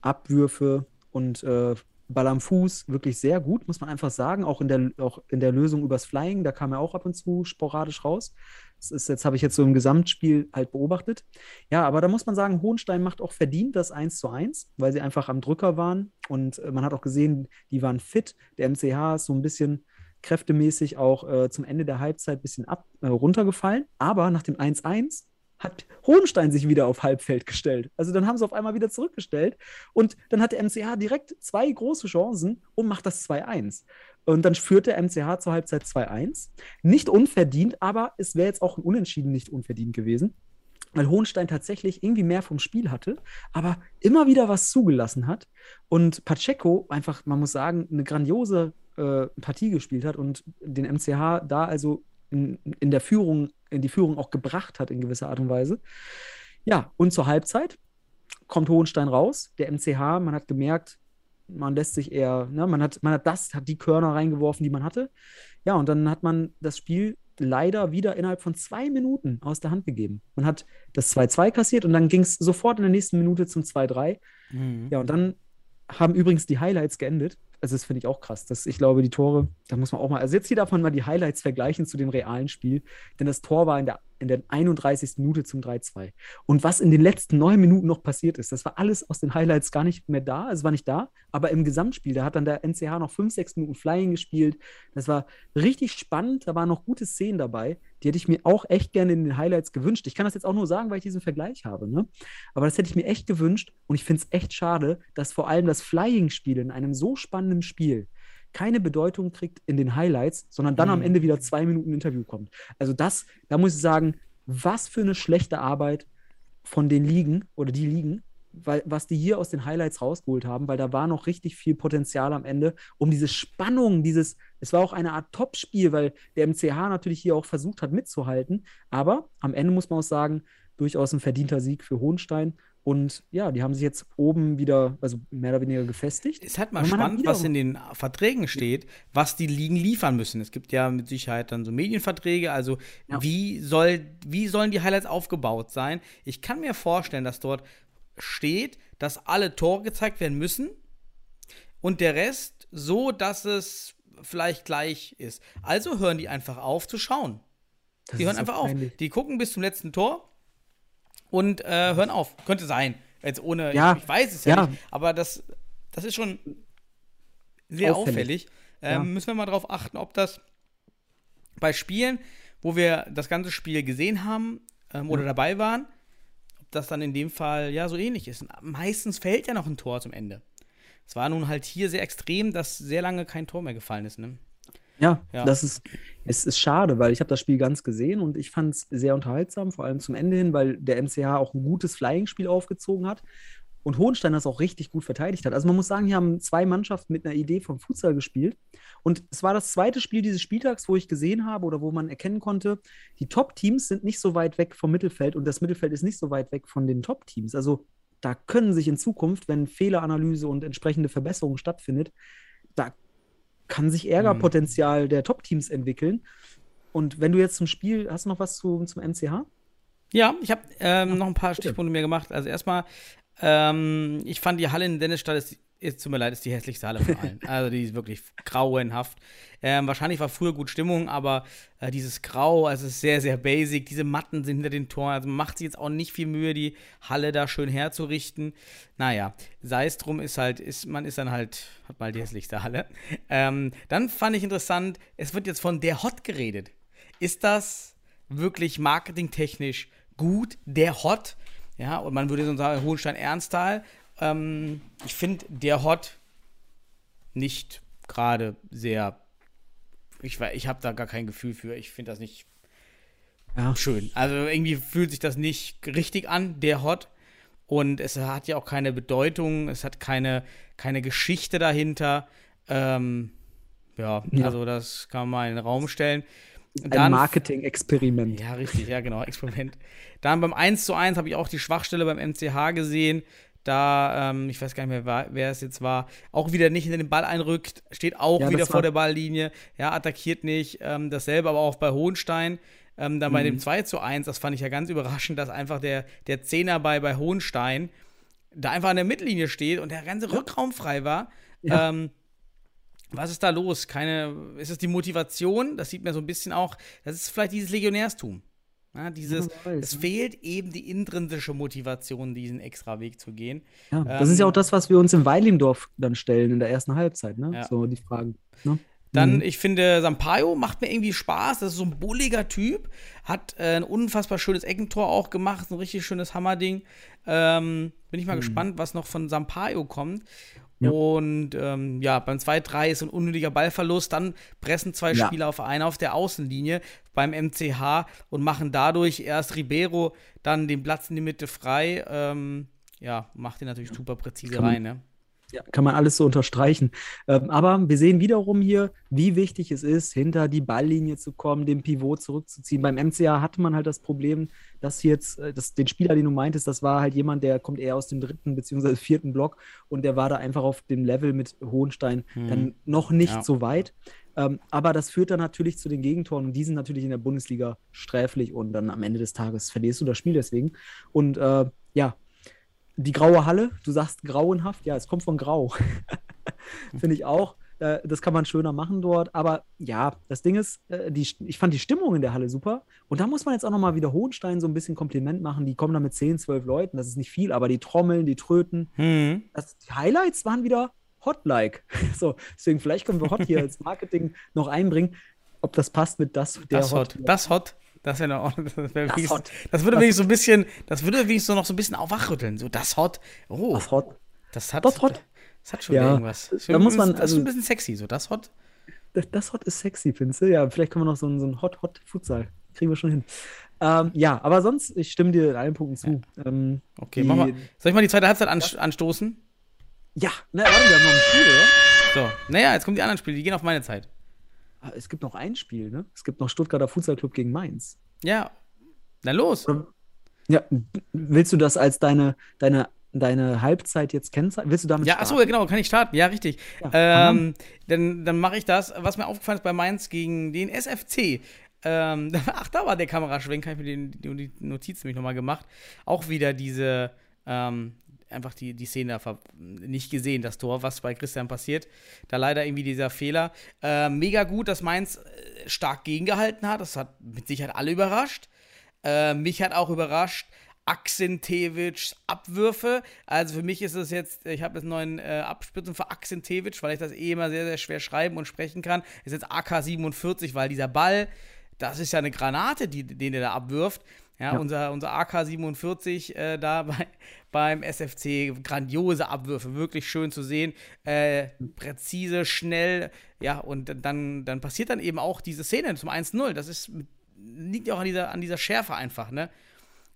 Abwürfe und äh, Ball am Fuß wirklich sehr gut, muss man einfach sagen. Auch in der, auch in der Lösung übers Flying, da kam er auch ab und zu sporadisch raus. Das ist jetzt, habe ich jetzt so im Gesamtspiel halt beobachtet. Ja, aber da muss man sagen, Hohenstein macht auch verdient das 1 zu 1, weil sie einfach am Drücker waren. Und äh, man hat auch gesehen, die waren fit. Der MCH ist so ein bisschen kräftemäßig auch äh, zum Ende der Halbzeit ein bisschen ab, äh, runtergefallen. Aber nach dem 1-1 hat Hohenstein sich wieder auf Halbfeld gestellt. Also dann haben sie auf einmal wieder zurückgestellt und dann hat der MCH direkt zwei große Chancen und macht das 2-1. Und dann führt der MCH zur Halbzeit 2-1. Nicht unverdient, aber es wäre jetzt auch ein Unentschieden nicht unverdient gewesen, weil Hohenstein tatsächlich irgendwie mehr vom Spiel hatte, aber immer wieder was zugelassen hat. Und Pacheco einfach, man muss sagen, eine grandiose äh, Partie gespielt hat und den MCH da also in, in der Führung, in die Führung auch gebracht hat in gewisser Art und Weise. Ja, und zur Halbzeit kommt Hohenstein raus. Der MCH, man hat gemerkt, man lässt sich eher, ne, man hat, man hat das, hat die Körner reingeworfen, die man hatte. Ja, und dann hat man das Spiel leider wieder innerhalb von zwei Minuten aus der Hand gegeben. Man hat das 2-2 kassiert und dann ging es sofort in der nächsten Minute zum 2-3. Mhm. Ja, und dann haben übrigens die Highlights geendet. Also das finde ich auch krass. Das, ich glaube, die Tore, da muss man auch mal, also jetzt hier man mal die Highlights vergleichen zu dem realen Spiel, denn das Tor war in der, in der 31. Minute zum 3-2. Und was in den letzten neun Minuten noch passiert ist, das war alles aus den Highlights gar nicht mehr da, es war nicht da, aber im Gesamtspiel, da hat dann der NCH noch fünf, sechs Minuten Flying gespielt. Das war richtig spannend, da waren noch gute Szenen dabei. Die hätte ich mir auch echt gerne in den Highlights gewünscht. Ich kann das jetzt auch nur sagen, weil ich diesen Vergleich habe. Ne? Aber das hätte ich mir echt gewünscht. Und ich finde es echt schade, dass vor allem das Flying-Spiel in einem so spannenden Spiel keine Bedeutung kriegt in den Highlights, sondern dann am Ende wieder zwei Minuten Interview kommt. Also das, da muss ich sagen, was für eine schlechte Arbeit von den Ligen oder die Ligen, weil, was die hier aus den Highlights rausgeholt haben, weil da war noch richtig viel Potenzial am Ende, um diese Spannung, dieses, es war auch eine Art Topspiel, weil der MCH natürlich hier auch versucht hat mitzuhalten, aber am Ende muss man auch sagen, durchaus ein verdienter Sieg für Hohenstein. Und ja, die haben sich jetzt oben wieder, also mehr oder weniger gefestigt. Ist halt mal hat spannend, was in den Verträgen steht, was die Ligen liefern müssen. Es gibt ja mit Sicherheit dann so Medienverträge, also Ja. wie, soll, wie sollen die Highlights aufgebaut sein? Ich kann mir vorstellen, dass dort steht, dass alle Tore gezeigt werden müssen und der Rest so, dass es vielleicht gleich ist. Also hören die einfach auf zu schauen. Das Die hören so einfach auf. peinlich. Die gucken bis zum letzten Tor und äh, hören auf. Könnte sein. Jetzt ohne, Ja. ich, ich weiß es ja, Ja. nicht, aber das, das ist schon sehr auffällig. Auffällig. Ähm, Ja. Müssen wir mal darauf achten, ob das bei Spielen, wo wir das ganze Spiel gesehen haben ähm, oder dabei waren, ob das dann in dem Fall ja so ähnlich ist. Meistens fällt ja noch ein Tor zum Ende. Es war nun halt hier sehr extrem, dass sehr lange kein Tor mehr gefallen ist. Ne? Ja, Ja. das ist, es ist schade, weil ich habe das Spiel ganz gesehen und ich fand es sehr unterhaltsam, vor allem zum Ende hin, weil der MCH auch ein gutes Flying-Spiel aufgezogen hat und Hohenstein das auch richtig gut verteidigt hat. Also man muss sagen, hier haben zwei Mannschaften mit einer Idee vom Futsal gespielt und es war das zweite Spiel dieses Spieltags, wo ich gesehen habe oder wo man erkennen konnte, die Top-Teams sind nicht so weit weg vom Mittelfeld und das Mittelfeld ist nicht so weit weg von den Top-Teams. Also da können sich in Zukunft, wenn Fehleranalyse und entsprechende Verbesserung stattfindet, kann sich Ärgerpotenzial der Top-Teams entwickeln. Und wenn du jetzt zum Spiel, hast du noch was zu, zum MCH? Ja, ich habe ähm, noch ein paar Stichpunkte mir gemacht. Also erstmal, ähm, ich fand die Halle in Dennisstadt ist, ist tut mir leid, ist die hässlichste Halle von allen. also die ist wirklich grauenhaft. Ähm, wahrscheinlich war früher gut Stimmung, aber äh, dieses Grau, also es ist sehr, sehr basic. Diese Matten sind hinter den Toren. Also man macht sich jetzt auch nicht viel Mühe, die Halle da schön herzurichten. Naja, sei es drum, ist halt, ist, man ist dann halt, hat mal die hässlichste Halle. Ähm, dann fand ich interessant, es wird jetzt von der Hot geredet. Ist das wirklich marketingtechnisch gut, der Hot? Ja, und man würde so sagen, Hohenstein-Ernsthal. Ähm, ich finde der Hot nicht gerade sehr. Ich, ich habe da gar kein Gefühl für. Ich finde das nicht Ja. schön. Also irgendwie fühlt sich das nicht richtig an, der Hot. Und es hat ja auch keine Bedeutung, es hat keine, keine Geschichte dahinter. Ähm, ja, Ja. also das kann man mal in den Raum stellen. Ein Dann- Marketing-Experiment. ja, richtig, ja, genau, Experiment. Dann beim 1 zu 1 habe ich auch die Schwachstelle beim MCH gesehen. Da, ähm, ich weiß gar nicht mehr, wer, es jetzt war, auch wieder nicht in den Ball einrückt, steht auch Ja, wieder vor der Balllinie, ja, attackiert nicht. Ähm, dasselbe aber auch bei Hohenstein. Ähm, dann bei Mhm. dem 2 zu 1, das fand ich ja ganz überraschend, dass einfach der, der Zehner bei, bei Hohenstein da einfach an der Mittellinie steht und der ganze Rückraum frei war. Ja. Ähm, was ist da los? Keine, ist es die Motivation? Das sieht man so ein bisschen auch. Das ist vielleicht dieses Legionärstum. Ja, dieses, weiß, es ne? fehlt eben die intrinsische Motivation, diesen extra Weg zu gehen. Ja, das ist ja Ähm, auch das, was wir uns in Weilimdorf dann stellen in der ersten Halbzeit, ne? Ja. So die Fragen. Ne? Dann, Mhm. ich finde, Sampaio macht mir irgendwie Spaß. Das ist so ein bulliger Typ. Hat äh, ein unfassbar schönes Eckentor auch gemacht. Ein richtig schönes Hammerding. Ähm, bin ich mal gespannt, was noch von Sampaio kommt. Ja. Und ähm, ja, beim 2-3 ist ein unnötiger Ballverlust. Dann pressen zwei Ja. Spieler auf einen auf der Außenlinie beim MCH und machen dadurch erst Ribeiro dann den Platz in die Mitte frei. Ähm, ja, macht ihn natürlich super präzise rein. Ne? Ja, kann man alles so unterstreichen. Ähm, aber wir sehen wiederum hier, wie wichtig es ist, hinter die Balllinie zu kommen, den Pivot zurückzuziehen. Beim MCA hatte man halt das Problem, dass jetzt, äh, das, den Spieler, den du meintest, das war halt jemand, der kommt eher aus dem dritten bzw. vierten Block und der war da einfach auf dem Level mit Hohenstein dann noch nicht Ja. so weit. Ähm, aber das führt dann natürlich zu den Gegentoren und die sind natürlich in der Bundesliga sträflich und dann am Ende des Tages verlierst du das Spiel deswegen. Und äh, ja, die graue Halle, du sagst grauenhaft, ja, es kommt von grau. Finde ich auch. Äh, das kann man schöner machen dort. Aber ja, das Ding ist, äh, die, ich fand die Stimmung in der Halle super. Und da muss man jetzt auch nochmal wieder Hohenstein so ein bisschen Kompliment machen. Die kommen da mit 10, 12 Leuten. Das ist nicht viel, aber die Trommeln, die Tröten. Hm. Das, die Highlights waren wieder hot-like. So, deswegen, vielleicht können wir hot hier als Marketing noch einbringen. Ob das passt mit das, der Das hot. Das hot. Das wäre noch, das, wär Das hot. das würde wenigstens so ein bisschen, das würde wenigstens so noch so ein bisschen aufwachrütteln. So, das hot. Oh, Das hot. das hat, Das hot. Das hat schon Ja, irgendwas. Das ist da muss man- das ist also- ein bisschen sexy, so das hot. Das, das Hot ist sexy, findest du? Ja, vielleicht können wir noch so einen, so einen Hot-Hot-Futsal. Kriegen wir schon hin. Ähm, ja, aber sonst, ich stimme dir in allen Punkten zu. Ja, ähm, Okay, die- mach mal. Soll ich mal die zweite Halbzeit an, anstoßen? ja ne, warte, wir haben noch ein Spiel, oder? So, naja, jetzt kommen die anderen Spiele, die gehen auf meine Zeit. Es gibt noch ein Spiel, ne? Es gibt noch Stuttgarter Futsalclub gegen Mainz. Ja, na los. Ja, willst du das als deine, deine, deine Halbzeit jetzt kennzeichnen? Willst du damit Ja, achso, starten? ja, genau, kann ich starten. Ja, richtig. Ja, ähm, dann dann mache ich das. Was mir aufgefallen ist bei Mainz gegen den SFC. Ähm, ach, da war der Kameraschwenk, habe ich mir den, die Notiz nämlich nochmal gemacht. Auch wieder diese, ähm, einfach die, die Szene nicht gesehen, das Tor, was bei Christian passiert. Da leider irgendwie dieser Fehler. Äh, mega gut, dass Mainz äh, stark gegengehalten hat. Das hat mit Sicherheit alle überrascht. Äh, mich hat auch überrascht Aksentevics Abwürfe. Also für mich ist es jetzt, ich habe jetzt einen neuen äh, Abspitzen für Aksentevic, weil ich das eh immer sehr, sehr schwer schreiben und sprechen kann. Ist jetzt AK-47, weil dieser Ball, das ist ja eine Granate, die, den er da abwirft. Ja, Ja. unser, unser AK-47 äh, da bei, beim SFC, grandiose Abwürfe, wirklich schön zu sehen. Äh, präzise, schnell, ja, und dann, dann passiert dann eben auch diese Szene zum 1-0. Das ist, liegt ja auch an dieser, an dieser Schärfe einfach, ne?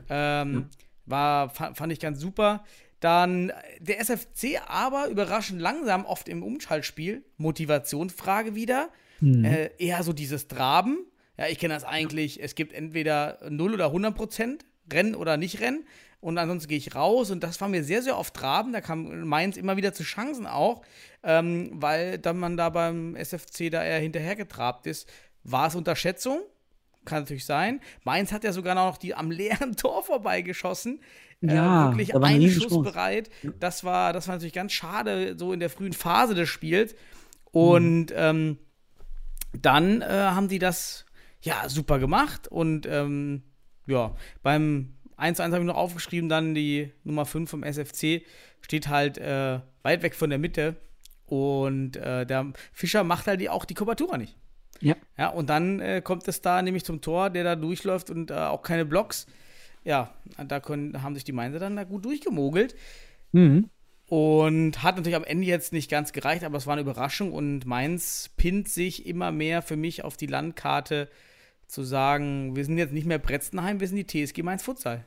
Ähm, war, fa- fand ich ganz super. Dann der SFC aber überraschend langsam oft im Umschaltspiel. Motivationsfrage wieder. Äh, eher so dieses Traben. Ja, ich kenne das eigentlich. Es gibt entweder 0 oder 100 Prozent, Rennen oder nicht Rennen. Und ansonsten gehe ich raus. Und das war mir sehr, sehr oft Traben. Da kam Mainz immer wieder zu Chancen auch. Ähm, weil dann man da beim SFC da eher hinterhergetrabt ist. War es Unterschätzung? Kann natürlich sein. Mainz hat ja sogar noch die am leeren Tor vorbeigeschossen. Ja, äh, wirklich da war eine ein Riesenchance. Schuss bereit. Das war, das war natürlich ganz schade, so in der frühen Phase des Spiels. Und ähm, dann äh, haben die das ja super gemacht. Und ähm, ja, beim 1-1 habe ich noch aufgeschrieben, dann die Nummer 5 vom SFC steht halt äh, weit weg von der Mitte. Und äh, der Fischer macht halt die, auch die Kubatura nicht. Ja. Ja, und dann äh, kommt es da nämlich zum Tor, der da durchläuft und äh, auch keine Blocks. Ja, da können, haben sich die Mainzer dann da gut durchgemogelt. Mhm. Und hat natürlich am Ende jetzt nicht ganz gereicht, aber es war eine Überraschung und Mainz pinnt sich immer mehr für mich auf die Landkarte zu sagen, wir sind jetzt nicht mehr Bretzenheim, wir sind die TSG Mainz Futsal.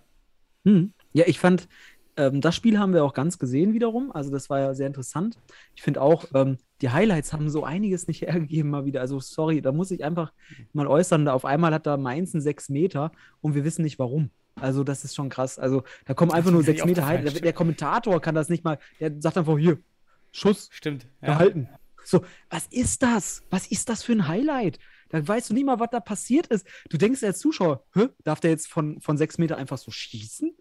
Hm. Ja, ich fand, ähm, das Spiel haben wir auch ganz gesehen wiederum. Also das war ja sehr interessant. Ich finde auch, ähm, die Highlights haben so einiges nicht hergegeben mal wieder. Also sorry, da muss ich einfach mal äußern. Da auf einmal hat da Mainz einen 6 Meter und wir wissen nicht warum. Also das ist schon krass. Also da kommen einfach Das nur ist mir 6 nicht Meter Highlights. Der, der Kommentator kann das nicht mal, der sagt einfach hier, Schuss, Stimmt. Ja. gehalten. So, was ist das? Was ist das für ein Highlight? Da weißt du nicht mal, was da passiert ist. Du denkst als Zuschauer, Hä? darf der jetzt von, von sechs Meter einfach so schießen?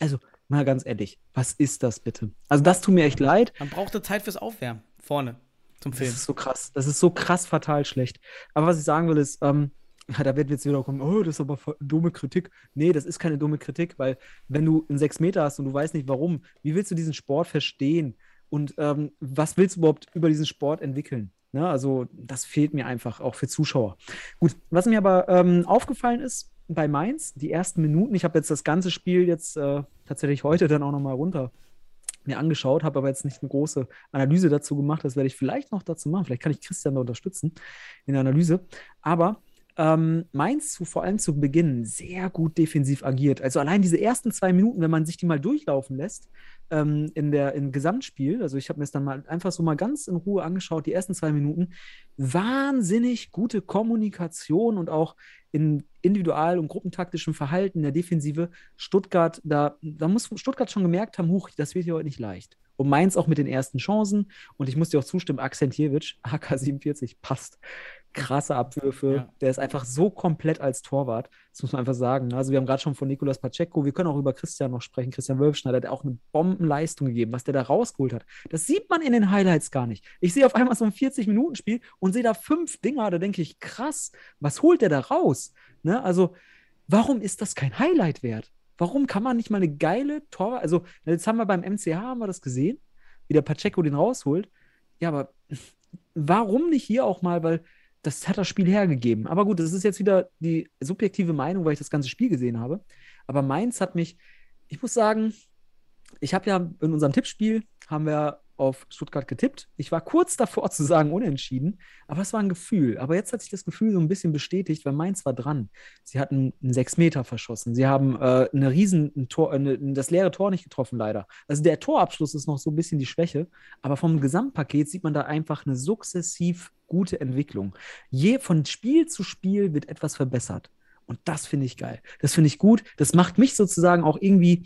Also, mal ganz ehrlich, was ist das bitte? Also, das tut mir echt leid. Man brauchte Zeit fürs Aufwärmen. Vorne zum Das Film. ist so krass. Das ist so krass fatal schlecht. Aber was ich sagen will, ist, ähm, da wird jetzt wieder kommen, oh, das ist aber dumme Kritik. Nee, das ist keine dumme Kritik, weil wenn du einen sechs Meter hast und du weißt nicht warum, wie willst du diesen Sport verstehen? Und ähm, was willst du überhaupt über diesen Sport entwickeln? Ne? Also, das fehlt mir einfach auch für Zuschauer. Gut, was mir aber ähm, aufgefallen ist bei Mainz, die ersten Minuten, ich habe jetzt das ganze Spiel jetzt äh, tatsächlich heute dann auch nochmal runter mir angeschaut, habe aber jetzt nicht eine große Analyse dazu gemacht. Das werde ich vielleicht noch dazu machen. Vielleicht kann ich Christian da unterstützen in der Analyse. Aber ähm, Mainz zu, vor allem zu Beginn sehr gut defensiv agiert. Also allein diese ersten zwei Minuten, wenn man sich die mal durchlaufen lässt ähm, in der, im Gesamtspiel, also ich habe mir das dann mal einfach so mal ganz in Ruhe angeschaut, die ersten zwei Minuten, wahnsinnig gute Kommunikation und auch in individual- und gruppentaktischem Verhalten der Defensive. Stuttgart, da, da muss Stuttgart schon gemerkt haben, huch, das wird hier heute nicht leicht. Und Mainz auch mit den ersten Chancen. Und ich muss dir auch zustimmen, Akzentjewitsch, AK47, passt. Krasse Abwürfe. Ja. Der ist einfach so komplett als Torwart. Das muss man einfach sagen. Also, wir haben gerade schon von Nicolas Pacheco, wir können auch über Christian noch sprechen. Christian Wölfschneider, der hat auch eine Bombenleistung gegeben, was der da rausgeholt hat. Das sieht man in den Highlights gar nicht. Ich sehe auf einmal so ein 40-Minuten-Spiel und sehe da fünf Dinger. Da denke ich, krass, was holt der da raus? Ne? Also, warum ist das kein Highlight wert? Warum kann man nicht mal eine geile Torwart, also jetzt haben wir beim MCH, haben wir das gesehen, wie der Pacheco den rausholt. Ja, aber warum nicht hier auch mal, weil das hat das Spiel hergegeben. Aber gut, das ist jetzt wieder die subjektive Meinung, weil ich das ganze Spiel gesehen habe. Aber Mainz hat mich, ich muss sagen, ich habe ja in unserem Tippspiel, haben wir auf Stuttgart getippt. Ich war kurz davor zu sagen unentschieden, aber es war ein Gefühl. Aber jetzt hat sich das Gefühl so ein bisschen bestätigt, weil Mainz war dran. Sie hatten einen sechs Meter verschossen. Sie haben äh, eine riesen, ein Tor, eine, das leere Tor nicht getroffen, leider. Also der Torabschluss ist noch so ein bisschen die Schwäche, aber vom Gesamtpaket sieht man da einfach eine sukzessiv gute Entwicklung. Je von Spiel zu Spiel wird etwas verbessert. Und das finde ich geil. Das finde ich gut. Das macht mich sozusagen auch irgendwie,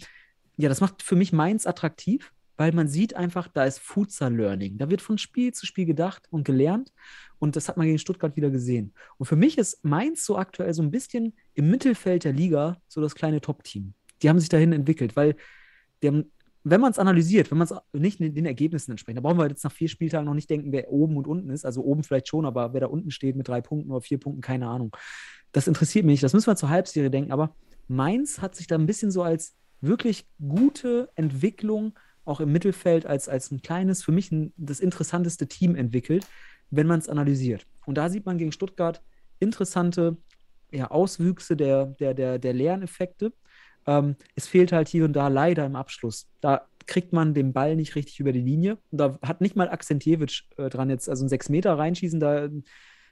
ja, das macht für mich Mainz attraktiv, weil man sieht einfach, da ist Futsal Learning. Da wird von Spiel zu Spiel gedacht und gelernt. Und das hat man gegen Stuttgart wieder gesehen. Und für mich ist Mainz so aktuell so ein bisschen im Mittelfeld der Liga so das kleine Top-Team. Die haben sich dahin entwickelt, weil der, wenn man es analysiert, wenn man es nicht den Ergebnissen entspricht, da brauchen wir jetzt nach vier Spieltagen noch nicht denken, wer oben und unten ist. Also oben vielleicht schon, aber wer da unten steht mit drei Punkten oder vier Punkten, keine Ahnung. Das interessiert mich nicht. Das müssen wir zur Halbserie denken. Aber Mainz hat sich da ein bisschen so als wirklich gute Entwicklung auch im Mittelfeld als, als ein kleines, für mich ein, das interessanteste Team entwickelt, wenn man es analysiert. Und da sieht man gegen Stuttgart interessante ja, Auswüchse der, der, der, der Lerneffekte. Ähm, es fehlt halt hier und da leider im Abschluss. Da kriegt man den Ball nicht richtig über die Linie. Und da hat nicht mal Akzentjewitsch äh, dran jetzt, also ein sechs Meter reinschießen, da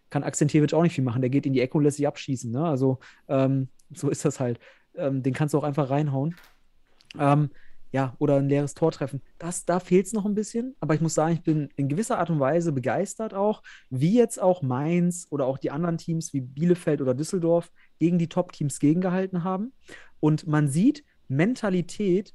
kann Akzentjewitsch auch nicht viel machen. Der geht in die Ecke und lässt sich abschießen. Ne? Also ähm, so ist das halt. Ähm, den kannst du auch einfach reinhauen. Ähm, ja, oder ein leeres Tor treffen. Das, da fehlt es noch ein bisschen. Aber ich muss sagen, ich bin in gewisser Art und Weise begeistert auch, wie jetzt auch Mainz oder auch die anderen Teams wie Bielefeld oder Düsseldorf gegen die Top-Teams gegengehalten haben. Und man sieht, Mentalität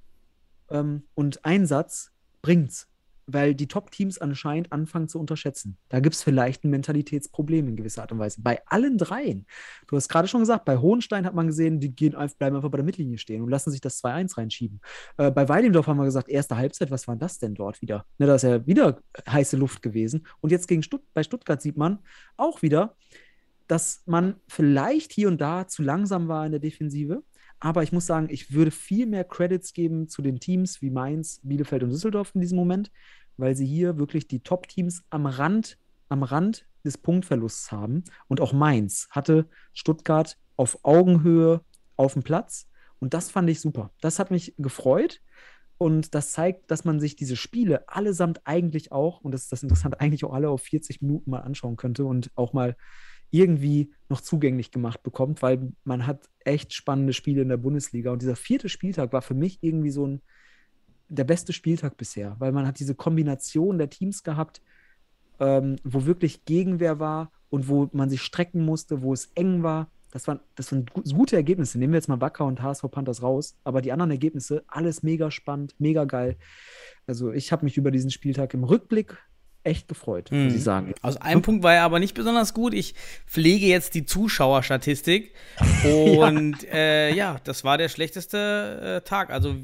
ähm, und Einsatz bringt's weil die Top-Teams anscheinend anfangen zu unterschätzen. Da gibt es vielleicht ein Mentalitätsproblem in gewisser Art und Weise. Bei allen dreien. Du hast gerade schon gesagt, bei Hohenstein hat man gesehen, die gehen bleiben einfach bei der Mittellinie stehen und lassen sich das 2-1 reinschieben. Äh, bei Weidendorf haben wir gesagt, erste Halbzeit, was war das denn dort wieder? Ne, da ist ja wieder heiße Luft gewesen. Und jetzt gegen Stutt bei Stuttgart sieht man auch wieder, dass man vielleicht hier und da zu langsam war in der Defensive. Aber ich muss sagen, ich würde viel mehr Credits geben zu den Teams wie Mainz, Bielefeld und Düsseldorf in diesem Moment, weil sie hier wirklich die Top-Teams am Rand, am Rand des Punktverlusts haben. Und auch Mainz hatte Stuttgart auf Augenhöhe auf dem Platz. Und das fand ich super. Das hat mich gefreut. Und das zeigt, dass man sich diese Spiele allesamt eigentlich auch, und das ist das Interessante, eigentlich auch alle auf 40 Minuten mal anschauen könnte und auch mal irgendwie noch zugänglich gemacht bekommt, weil man hat echt spannende Spiele in der Bundesliga. Und dieser vierte Spieltag war für mich irgendwie so ein der beste Spieltag bisher, weil man hat diese Kombination der Teams gehabt, ähm, wo wirklich Gegenwehr war und wo man sich strecken musste, wo es eng war. Das waren, das waren gute Ergebnisse. Nehmen wir jetzt mal Wacker und HSV Panthers raus, aber die anderen Ergebnisse, alles mega spannend, mega geil. Also ich habe mich über diesen Spieltag im Rückblick echt gefreut, muss Mhm. ich sagen. Aus einem Punkt war er aber nicht besonders gut. Ich pflege jetzt die Zuschauerstatistik. Und ja, äh, ja das war der schlechteste äh, Tag. Also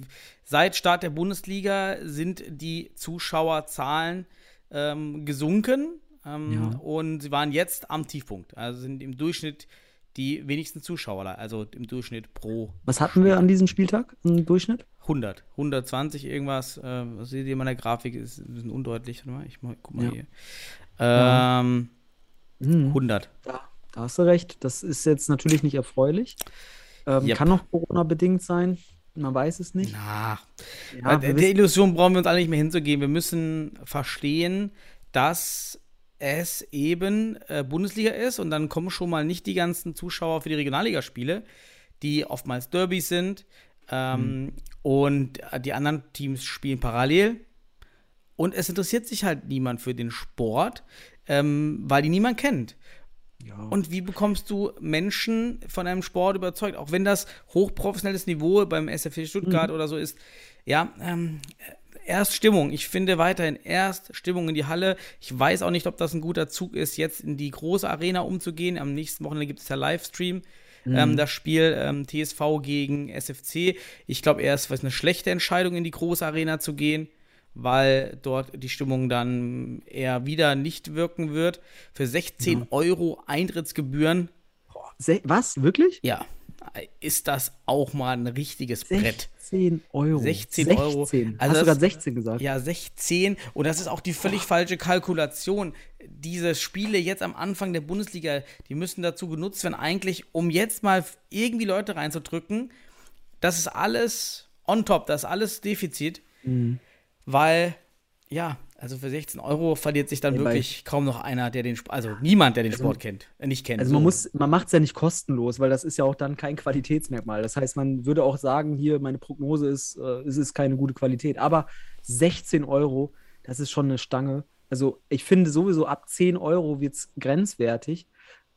seit Start der Bundesliga sind die Zuschauerzahlen ähm, gesunken. Ähm, Ja. Und sie waren jetzt am Tiefpunkt. Also sind im Durchschnitt die wenigsten Zuschauer, also im Durchschnitt pro Was hatten wir an diesem Spieltag im Durchschnitt? 100, 120 irgendwas. Äh, was seht ihr in meiner Grafik? Ist ein bisschen undeutlich. Warte mal, ich guck mal Ja. hier. Ähm, Hm. 100. Da, da hast du recht. Das ist jetzt natürlich nicht erfreulich. Ähm, Yep. Kann noch Corona-bedingt sein. Man weiß es nicht. Na, Ja, der Illusion brauchen wir uns alle nicht mehr hinzugeben. Wir müssen verstehen, dass es eben äh, Bundesliga ist und dann kommen schon mal nicht die ganzen Zuschauer für die Regionalligaspiele, die oftmals Derbys sind. Ähm, Und äh, die anderen Teams spielen parallel. Und es interessiert sich halt niemand für den Sport, ähm, weil die niemand kennt. ja. Und wie bekommst du Menschen von einem Sport überzeugt, auch wenn das hochprofessionelles Niveau beim SFC Stuttgart oder so ist? Ja, ähm, erst Stimmung. Ich finde weiterhin erst Stimmung in die Halle. Ich weiß auch nicht, ob das ein guter Zug ist, jetzt in die große Arena umzugehen. Am nächsten Wochenende gibt es ja Livestream. Ähm, das Spiel ähm, TSV gegen SFC. Ich glaube, erst war es eine schlechte Entscheidung, in die große Arena zu gehen, weil dort die Stimmung dann eher wieder nicht wirken wird. Für 16 Euro Eintrittsgebühren, was? Wirklich? ja, ist das auch mal ein richtiges Brett. 16 Euro. 16 Euro. 16. Also Hast du das- gerade 16 gesagt? Ja, 16. Und das ist auch die völlig falsche Kalkulation. Diese Spiele jetzt am Anfang der Bundesliga, die müssen dazu genutzt werden, eigentlich, um jetzt mal irgendwie Leute reinzudrücken. Das ist alles on top, das ist alles Defizit. Mhm. Weil, ja, also für 16 Euro verliert sich dann Ey, wirklich kaum noch einer, der den Sport, also niemand, der den Sport kennt, äh, nicht kennt. Also man muss, man macht es ja nicht kostenlos, weil das ist ja auch dann kein Qualitätsmerkmal. Das heißt, man würde auch sagen, hier, meine Prognose ist, äh, es ist keine gute Qualität. Aber 16 Euro, das ist schon eine Stange. Also ich finde sowieso ab 10 Euro wird es grenzwertig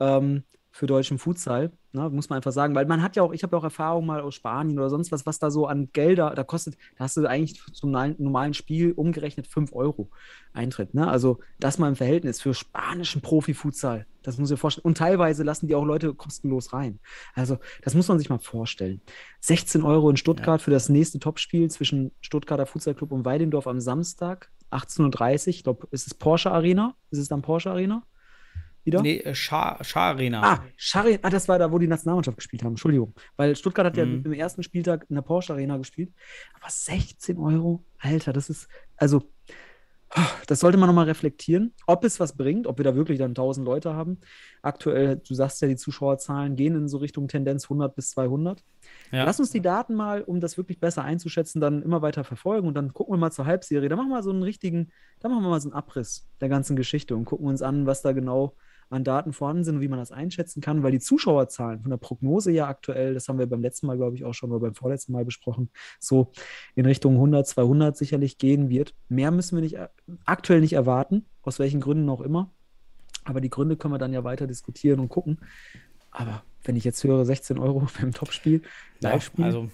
ähm, für deutschen Futsal. Ne, muss man einfach sagen, weil man hat ja auch, ich habe ja auch Erfahrung mal aus Spanien oder sonst was, was da so an Gelder, da kostet, da hast du eigentlich zum normalen- Spiel umgerechnet 5 Euro Eintritt. Ne? Also das mal im Verhältnis für spanischen Profifutsal. Das muss ich vorstellen. Und teilweise lassen die auch Leute kostenlos rein. Also das muss man sich mal vorstellen. 16 Euro in Stuttgart für das nächste Topspiel zwischen Stuttgarter Futsalclub und Weidendorf am Samstag, 18.30 Uhr. Ich glaube, ist es Porsche Arena? Ist es dann Porsche Arena? Wieder? Nee, äh, Schar, Schar-Arena. Ah, Schari, ah, das war da, wo die Nationalmannschaft gespielt haben. Entschuldigung. Weil Stuttgart hat ja Mhm. im ersten Spieltag in der Porsche Arena gespielt. Aber 16 Euro, Alter, das ist, also, das sollte man nochmal reflektieren, ob es was bringt, ob wir da wirklich dann 1000 Leute haben. Aktuell, du sagst ja, die Zuschauerzahlen gehen in so Richtung Tendenz 100 bis 200. Ja. Lass uns die Daten mal, um das wirklich besser einzuschätzen, dann immer weiter verfolgen und dann gucken wir mal zur Halbserie. Da machen wir mal so einen richtigen, da machen wir mal so einen Abriss der ganzen Geschichte und gucken uns an, was da genau an Daten vorhanden sind und wie man das einschätzen kann, weil die Zuschauerzahlen von der Prognose ja aktuell, das haben wir beim letzten Mal, glaube ich, auch schon oder beim vorletzten Mal besprochen, so in Richtung 100, 200 sicherlich gehen wird. Mehr müssen wir nicht, äh, aktuell nicht erwarten, aus welchen Gründen auch immer. Aber die Gründe können wir dann ja weiter diskutieren und gucken. Aber wenn ich jetzt höre, 16 Euro beim Topspiel, Ja, Live-Spiel, also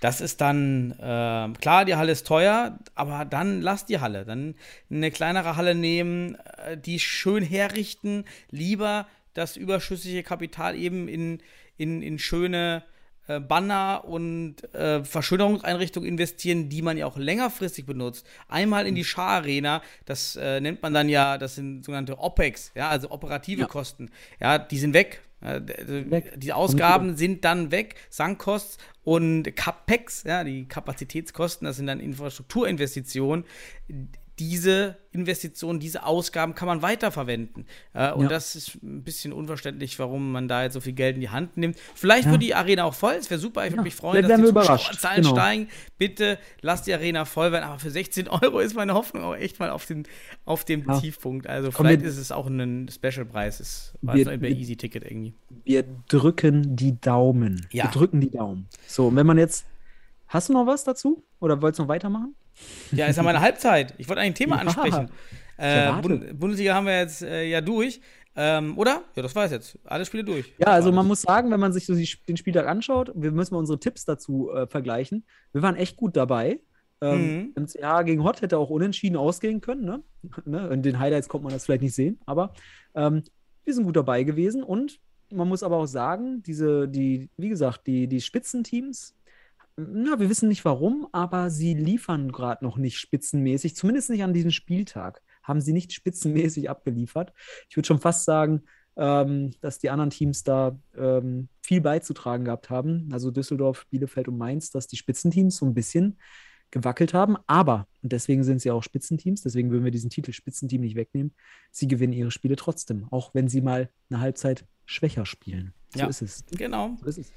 das ist dann, ähm, klar, die Halle ist teuer, aber dann lass die Halle. Dann eine kleinere Halle nehmen, äh, die schön herrichten, lieber das überschüssige Kapital eben in, in, in schöne äh, Banner und äh, Verschönerungseinrichtungen investieren, die man ja auch längerfristig benutzt. Einmal in die Schar-Arena, das äh, nennt man dann ja, das sind sogenannte OPEX, ja, also operative Ja. Kosten. Ja, die sind weg. Weg. Die Ausgaben sind dann weg, Sankkost und CAPEX, ja, die Kapazitätskosten, das sind dann Infrastrukturinvestitionen. Diese Investitionen, diese Ausgaben kann man weiterverwenden. Äh, und Ja. das ist ein bisschen unverständlich, warum man da jetzt so viel Geld in die Hand nimmt. Vielleicht Ja. wird die Arena auch voll, es wäre super, ich würde Ja, mich freuen, vielleicht dass die Zuschauerzahlen genau. steigen. Bitte lasst die Arena voll werden, aber für 16 Euro ist meine Hoffnung auch echt mal auf, den, auf dem. Tiefpunkt. Also Komm, vielleicht ist es auch ein Special-Preis, es war Wir- jetzt noch bei wir- Easy Ticket irgendwie. wir drücken die Daumen. Wir drücken die Daumen. So, und wenn man jetzt, hast du noch was dazu? Oder wolltest du noch weitermachen? Ja, ist ja meine Halbzeit. Ich wollte eigentlich ein Thema Ja. ansprechen. Äh. Bund Bundesliga haben wir jetzt äh, ja durch. Ähm, oder? Ja, das war es jetzt. Alle Spiele durch. Ja, also man muss sagen, wenn man sich so die, den Spieltag anschaut, wir müssen mal unsere Tipps dazu äh, vergleichen. Wir waren echt gut dabei. Ähm, Mhm. MCH gegen Hott hätte auch unentschieden ausgehen können. Ne? ne? In den Highlights konnte man das vielleicht nicht sehen, aber ähm, wir sind gut dabei gewesen und man muss aber auch sagen, diese, die, wie gesagt, die, die Spitzenteams, na, wir wissen nicht warum, aber sie liefern gerade noch nicht spitzenmäßig, zumindest nicht an diesem Spieltag. Haben sie nicht spitzenmäßig abgeliefert. Ich würde schon fast sagen, ähm, dass die anderen Teams da ähm, viel beizutragen gehabt haben. Also Düsseldorf, Bielefeld und Mainz, dass die Spitzenteams so ein bisschen gewackelt haben. Aber, und deswegen sind sie auch Spitzenteams, deswegen würden wir diesen Titel Spitzenteam nicht wegnehmen, sie gewinnen ihre Spiele trotzdem, auch wenn sie mal eine Halbzeit schwächer spielen. So Ja. ist es. Genau. So ist es.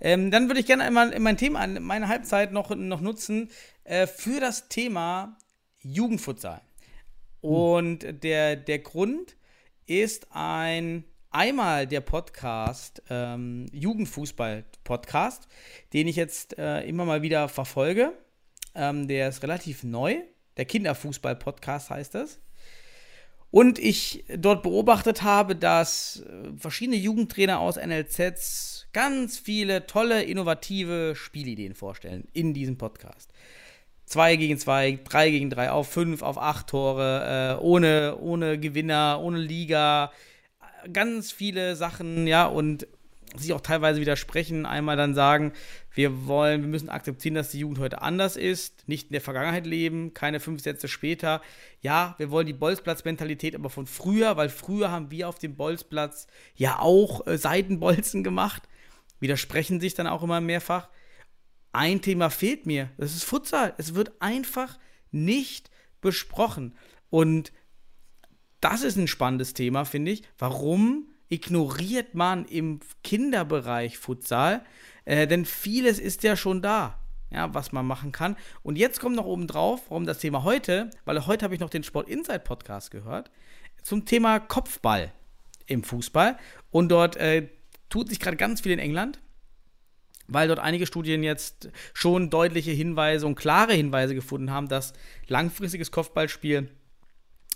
Ähm, dann würde ich gerne einmal mein Thema, meine Halbzeit noch, noch nutzen äh, für das Thema Jugendfutsal. Und der, der Grund ist ein einmal der Podcast, ähm, Jugendfußball-Podcast, den ich jetzt äh, immer mal wieder verfolge. Ähm, der ist relativ neu. Der Kinderfußball-Podcast heißt das. Und ich dort beobachtet habe, dass äh, verschiedene Jugendtrainer aus NLZs ganz viele tolle, innovative Spielideen vorstellen in diesem Podcast. 2 gegen 2, 3 gegen 3, auf 5, auf 8 Tore, äh, ohne, ohne Gewinner, ohne Liga, ganz viele Sachen, ja, und sich auch teilweise widersprechen. Einmal dann sagen, wir wollen, wir müssen akzeptieren, dass die Jugend heute anders ist, nicht in der Vergangenheit leben, keine fünf Sätze später. Ja, wir wollen die Bolzplatz-Mentalität aber von früher, weil früher haben wir auf dem Bolzplatz ja auch äh, Seitenbolzen gemacht. Widersprechen sich dann auch immer mehrfach. Ein Thema fehlt mir, das ist Futsal. Es wird einfach nicht besprochen. Und das ist ein spannendes Thema, finde ich. Warum ignoriert man im Kinderbereich Futsal? Äh, denn vieles ist ja schon da, ja, was man machen kann. Und jetzt kommt noch oben drauf, warum das Thema heute, weil heute habe ich noch den Sport Inside Podcast gehört, zum Thema Kopfball im Fußball. Und dort äh, tut sich gerade ganz viel in England weil dort einige Studien jetzt schon deutliche Hinweise und klare Hinweise gefunden haben, dass langfristiges Kopfballspiel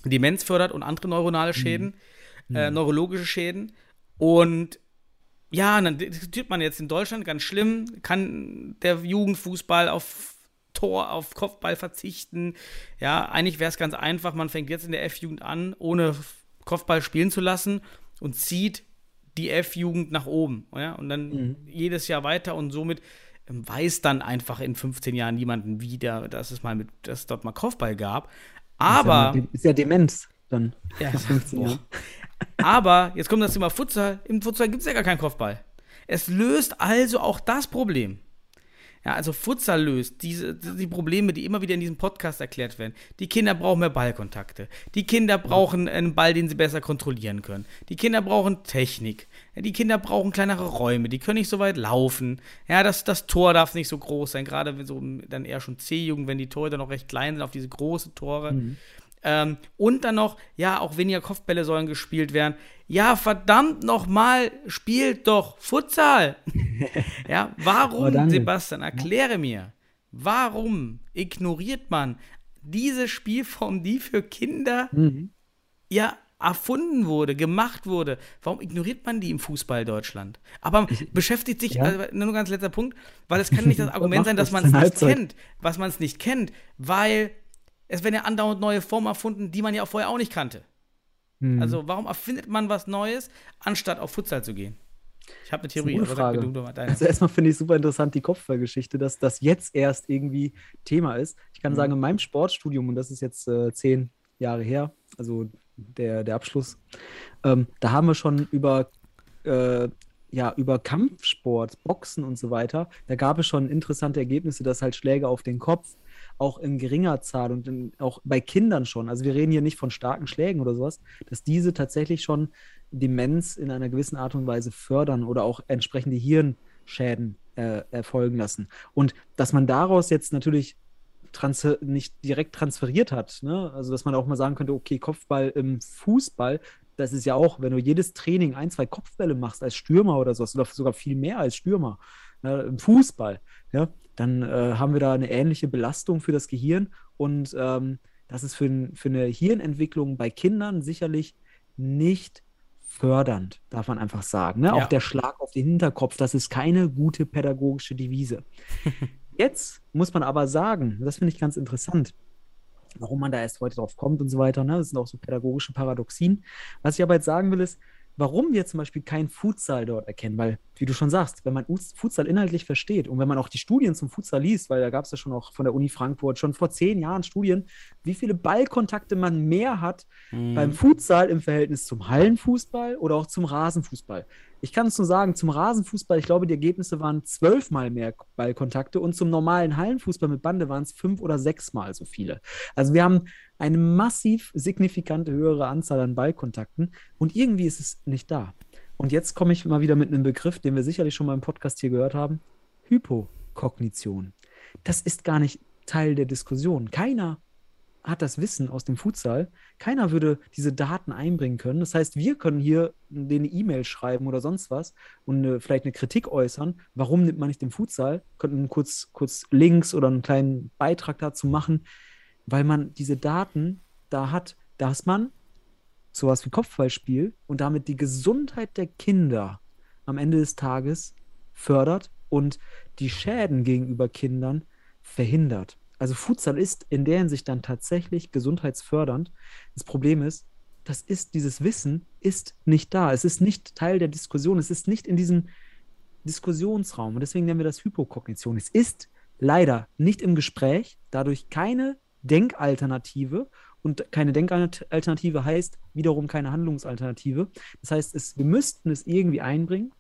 Demenz fördert und andere neuronale Schäden, mhm. Äh, neurologische Schäden. Und ja, dann diskutiert man jetzt in Deutschland ganz schlimm, kann der Jugendfußball auf Tor, auf Kopfball verzichten. Ja, eigentlich wäre es ganz einfach, man fängt jetzt in der F-Jugend an, ohne Kopfball spielen zu lassen und zieht die F-Jugend nach oben. Ja? Und dann mhm. jedes Jahr weiter und somit ähm, weiß dann einfach in 15 Jahren niemanden wieder, dass es mal mit, dass es dort mal Kopfball gab. Aber. Ist ja, ist ja Demenz dann. Ja, 15 Jahren. Aber jetzt kommt das Thema Futsal. Im Futsal gibt es ja gar keinen Kopfball. Es löst also auch das Problem. Ja, also Futsal löst diese, die Probleme, die immer wieder in diesem Podcast erklärt werden. Die Kinder brauchen mehr Ballkontakte. Die Kinder brauchen einen Ball, den sie besser kontrollieren können. Die Kinder brauchen Technik. Die Kinder brauchen kleinere Räume. Die können nicht so weit laufen. Ja, das, das Tor darf nicht so groß sein. Gerade wenn so dann eher schon C-Jugend, wenn die Tore dann noch recht klein sind, auf diese großen Tore. Mhm. Ähm, und dann noch, ja, auch weniger Kopfbälle sollen gespielt werden. Ja, verdammt nochmal, spielt doch Futsal. ja, warum, Sebastian, erkläre mir, warum ignoriert man diese Spielform, die für Kinder mhm. ja erfunden wurde, gemacht wurde. Warum ignoriert man die im Fußball Deutschland? Aber ich, beschäftigt sich, ja. also, nur ganz letzter Punkt, weil es kann nicht das Argument sein, dass man es nicht kennt, was man es nicht kennt, weil es werden ja andauernd neue Formen erfunden, die man ja auch vorher auch nicht kannte. Hm. Also warum erfindet man was Neues, anstatt auf Futsal zu gehen? Ich habe eine Theorie, aber sag du mal deine. Also erstmal finde ich super interessant die Kopfballgeschichte, dass das jetzt erst irgendwie Thema ist. Ich kann mhm. sagen, in meinem Sportstudium, und das ist jetzt äh, zehn Jahre her, also der, der Abschluss, ähm, da haben wir schon über, äh, ja, über Kampfsport, Boxen und so weiter, da gab es schon interessante Ergebnisse, dass halt Schläge auf den Kopf auch in geringer Zahl und in, auch bei Kindern schon, also wir reden hier nicht von starken Schlägen oder sowas, dass diese tatsächlich schon Demenz in einer gewissen Art und Weise fördern oder auch entsprechende Hirnschäden äh, erfolgen lassen. Und dass man daraus jetzt natürlich nicht direkt transferiert hat, ne? also dass man auch mal sagen könnte, okay, Kopfball im Fußball, das ist ja auch, wenn du jedes Training ein, zwei Kopfbälle machst als Stürmer oder sowas, oder sogar viel mehr als Stürmer, ne? im Fußball, ja, dann äh, haben wir da eine ähnliche Belastung für das Gehirn und ähm, das ist für, für eine Hirnentwicklung bei Kindern sicherlich nicht fördernd, darf man einfach sagen. Ne? Ja. Auch der Schlag auf den Hinterkopf, das ist keine gute pädagogische Devise. Jetzt muss man aber sagen, das finde ich ganz interessant, warum man da erst heute drauf kommt und so weiter. Ne? Das sind auch so pädagogische Paradoxien. Was ich aber jetzt sagen will, ist, warum wir zum Beispiel kein Futsal dort erkennen, weil, wie du schon sagst, wenn man Futsal inhaltlich versteht und wenn man auch die Studien zum Futsal liest, weil da gab es ja schon auch von der Uni Frankfurt schon vor zehn Jahren Studien, wie viele Ballkontakte man mehr hat mhm. beim Futsal im Verhältnis zum Hallenfußball oder auch zum Rasenfußball. Ich kann es nur sagen, zum Rasenfußball, ich glaube, die Ergebnisse waren zwölfmal mehr Ballkontakte und zum normalen Hallenfußball mit Bande waren es fünf oder sechsmal so viele. Also wir haben eine massiv signifikante höhere Anzahl an Ballkontakten und irgendwie ist es nicht da. Und jetzt komme ich mal wieder mit einem Begriff, den wir sicherlich schon mal im Podcast hier gehört haben: Hypokognition. Das ist gar nicht Teil der Diskussion. Keiner hat das Wissen aus dem Futsal. Keiner würde diese Daten einbringen können. Das heißt, wir können hier eine E-Mail schreiben oder sonst was und eine, vielleicht eine Kritik äußern. Warum nimmt man nicht den Futsal? Könnten kurz, kurz Links oder einen kleinen Beitrag dazu machen, weil man diese Daten da hat, dass man sowas wie Kopfballspiel und damit die Gesundheit der Kinder am Ende des Tages fördert und die Schäden gegenüber Kindern verhindert. Also Futsal ist in der Hinsicht dann tatsächlich gesundheitsfördernd. Das Problem ist, das ist, dieses Wissen ist nicht da. Es ist nicht Teil der Diskussion. Es ist nicht in diesem Diskussionsraum. Und deswegen nennen wir das Hypokognition. Es ist leider nicht im Gespräch, dadurch keine Denkalternative. Und keine Denkalternative heißt wiederum keine Handlungsalternative. Das heißt, es, wir müssten es irgendwie einbringen,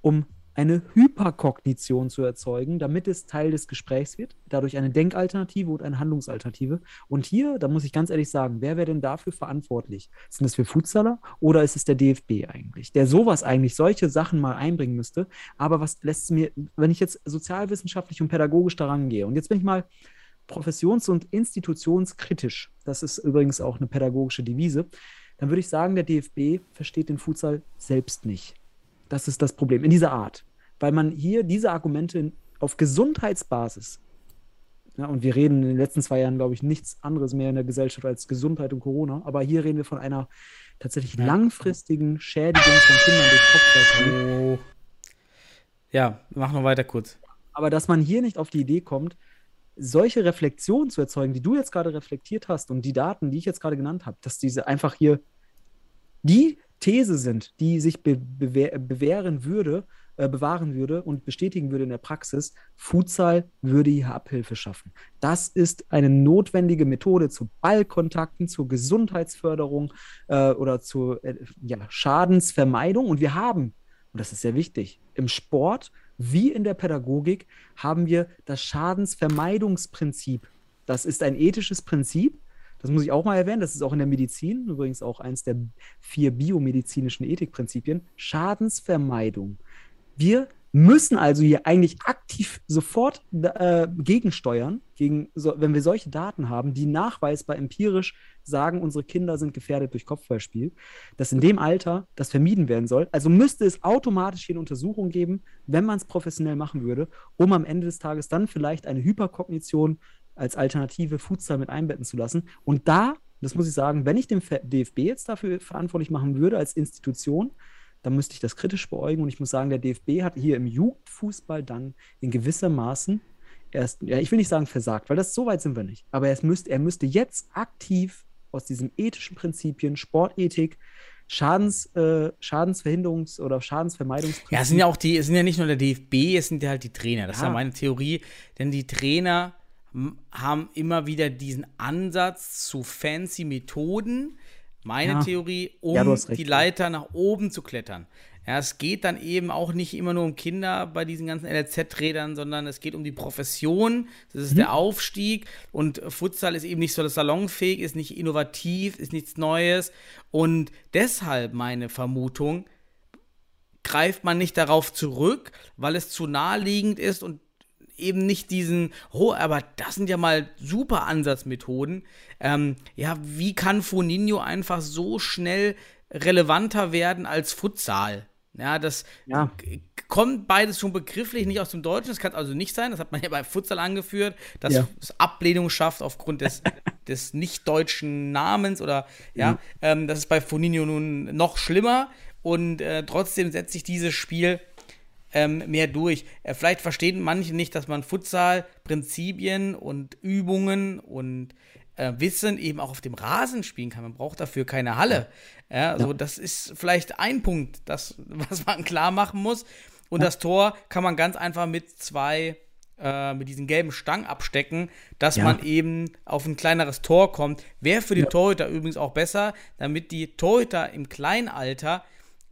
um eine Hyperkognition zu erzeugen, damit es Teil des Gesprächs wird. Dadurch eine Denkalternative und eine Handlungsalternative. Und hier, da muss ich ganz ehrlich sagen, wer wäre denn dafür verantwortlich? Sind das wir Futsaler oder ist es der DFB eigentlich, der sowas eigentlich, solche Sachen mal einbringen müsste? Aber was lässt es mir, wenn ich jetzt sozialwissenschaftlich und pädagogisch daran gehe, und jetzt bin ich mal professions- und institutionskritisch, das ist übrigens auch eine pädagogische Devise, dann würde ich sagen, der DFB versteht den Futsal selbst nicht. Das ist das Problem, in dieser Art. Weil man hier diese Argumente auf Gesundheitsbasis, ja, und wir reden in den letzten zwei Jahren, glaube ich, nichts anderes mehr in der Gesellschaft als Gesundheit und Corona, aber hier reden wir von einer tatsächlich Ja. langfristigen Schädigung von Kindern durch Kopfschmerzen. Ja, mach noch weiter kurz. Aber dass man hier nicht auf die Idee kommt, solche Reflexionen zu erzeugen, die du jetzt gerade reflektiert hast und die Daten, die ich jetzt gerade genannt habe, dass diese einfach hier die These sind, die sich be bewähr bewähren würde, äh, bewahren würde und bestätigen würde in der Praxis, Futsal würde hier Abhilfe schaffen. Das ist eine notwendige Methode zu Ballkontakten, zur Gesundheitsförderung äh, oder zur äh, ja, Schadensvermeidung. Und wir haben, und das ist sehr wichtig, im Sport wie in der Pädagogik haben wir das Schadensvermeidungsprinzip. Das ist ein ethisches Prinzip. Das muss ich auch mal erwähnen. Das ist auch in der Medizin übrigens auch eins der vier biomedizinischen Ethikprinzipien. Schadensvermeidung. Wir müssen also hier eigentlich aktiv sofort äh, gegensteuern, gegen, so, wenn wir solche Daten haben, die nachweisbar empirisch sagen, unsere Kinder sind gefährdet durch Kopfballspiel, dass in dem Alter das vermieden werden soll. Also müsste es automatisch hier eine Untersuchung geben, wenn man es professionell machen würde, um am Ende des Tages dann vielleicht eine Hyperkognition als alternative Futsal mit einbetten zu lassen. Und da, das muss ich sagen, wenn ich den DFB jetzt dafür verantwortlich machen würde als Institution, dann müsste ich das kritisch beäugen. Und ich muss sagen, der DFB hat hier im Jugendfußball dann in gewisser Maßen erst, ja, ich will nicht sagen versagt, weil das so weit sind wir nicht. Aber er müsste, er müsste jetzt aktiv aus diesen ethischen Prinzipien, Sportethik, Schadens, äh, Schadensverhinderungs- oder Schadensvermeidungsprinzipien. Ja, es sind ja auch die, es sind ja nicht nur der DFB, es sind ja halt die Trainer. Das ist ja meine Theorie, denn die Trainer haben immer wieder diesen Ansatz zu fancy Methoden. Meine Ja. Theorie, um Ja, die. Leiter nach oben zu klettern. Ja, es geht dann eben auch nicht immer nur um Kinder bei diesen ganzen LZ-Rädern, sondern es geht um die Profession, das ist der Aufstieg und Futsal ist eben nicht so salonfähig, ist nicht innovativ, ist nichts Neues und deshalb meine Vermutung, greift man nicht darauf zurück, weil es zu naheliegend ist und eben nicht diesen, oh, aber das sind ja mal super Ansatzmethoden. Ähm, ja, wie kann Foninho einfach so schnell relevanter werden als Futsal? Ja, das Ja. kommt beides schon begrifflich nicht aus dem Deutschen. Das kann also nicht sein. Das hat man ja bei Futsal angeführt, dass Ja. es Ablehnung schafft aufgrund des, des nicht-deutschen Namens oder ja, ähm, das ist bei Foninho nun noch schlimmer und äh, trotzdem setzt sich dieses Spiel ähm, mehr durch. Äh, vielleicht verstehen manche nicht, dass man Futsal, Prinzipien und Übungen und äh, Wissen eben auch auf dem Rasen spielen kann. Man braucht dafür keine Halle. Ja, also das ist vielleicht ein Punkt, das, was man klar machen muss. Und das Tor kann man ganz einfach mit zwei, äh, mit diesen gelben Stangen abstecken, dass Ja. man eben auf ein kleineres Tor kommt. Wäre für den Torhüter übrigens auch besser, damit die Torhüter im kleinen Alter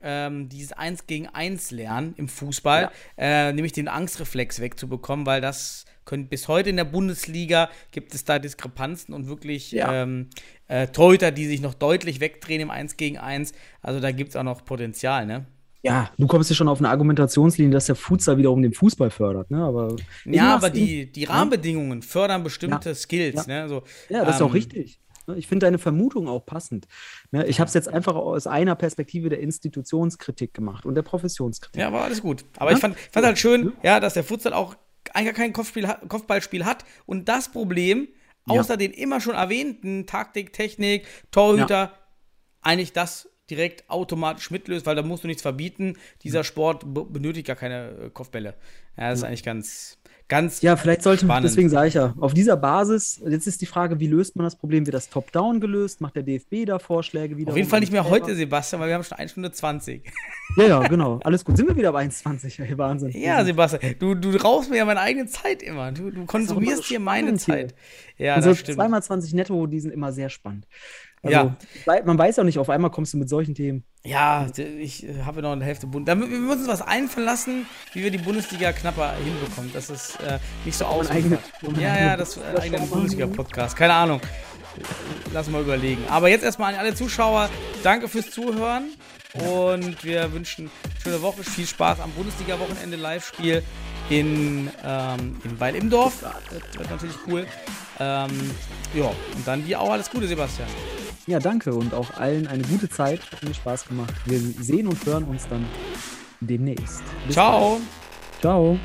ähm, dieses 1 gegen 1 lernen im Fußball, äh, nämlich den Angstreflex wegzubekommen, weil das können bis heute in der Bundesliga gibt es da Diskrepanzen und wirklich Ja. ähm, äh, Torhüter, die sich noch deutlich wegdrehen im 1 gegen 1. Also da gibt es auch noch Potenzial, ne? Ja, du kommst ja schon auf eine Argumentationslinie, dass der Futsal wiederum den Fußball fördert, ne? Aber Ja, aber die, die Rahmenbedingungen fördern bestimmte Ja. Skills, Ja. ne? So, Ja, das ist auch ähm, richtig. Ne, Ich finde deine Vermutung auch passend. Ne, Ich habe es jetzt einfach aus einer Perspektive der Institutionskritik gemacht und der Professionskritik. Ja, war alles gut. Aber Ja? ich fand, fand halt schön, ja, dass der Futsal auch eigentlich gar kein Kopfspiel, Kopfballspiel hat. Und das Problem, Ja. außer den immer schon erwähnten Taktik, Technik, Torhüter, eigentlich das direkt automatisch mitlöst, weil da musst du nichts verbieten. Dieser Sport be- benötigt gar keine äh, Kopfbälle. Ja, das ist eigentlich ganz, ganz Ja, vielleicht sollte man, deswegen sage ich ja, auf dieser Basis, jetzt ist die Frage, wie löst man das Problem? Wird das top-down gelöst? Macht der DFB da Vorschläge wieder? auf jeden Fall nicht mehr heute, Sebastian, weil wir haben schon 1 Stunde 20. Ja, ja, genau. Alles gut. Sind wir wieder bei 1,20? Ey, Wahnsinn. Ja, Sebastian, du, du raubst mir ja meine eigene Zeit immer. Du, du konsumierst so dir meine spannend hier. Zeit. Ja, also das stimmt. zweimal 20 netto, die sind immer sehr spannend. Also, Ja. Man weiß auch nicht, auf einmal kommst du mit solchen Themen. Ja, ich äh, habe noch eine Hälfte Bund. Wir müssen uns was einfallen lassen, wie wir die Bundesliga knapper hinbekommen. Das ist äh, nicht so aus. Ja, ja, das äh, eigene. Bundesliga-Podcast. Keine Ahnung. Lass mal überlegen. Aber jetzt erstmal an alle Zuschauer. Danke fürs Zuhören. Und wir wünschen eine schöne Woche. Viel Spaß am Bundesliga-Wochenende Live-Spiel in, ähm, in Weil im Dorf. Das wird natürlich cool. Ähm, ja, und dann dir auch alles Gute, Sebastian. Ja, danke und auch allen eine gute Zeit. Hat mir Spaß gemacht. Wir sehen und hören uns dann demnächst. Bis Ciao. bald. Ciao.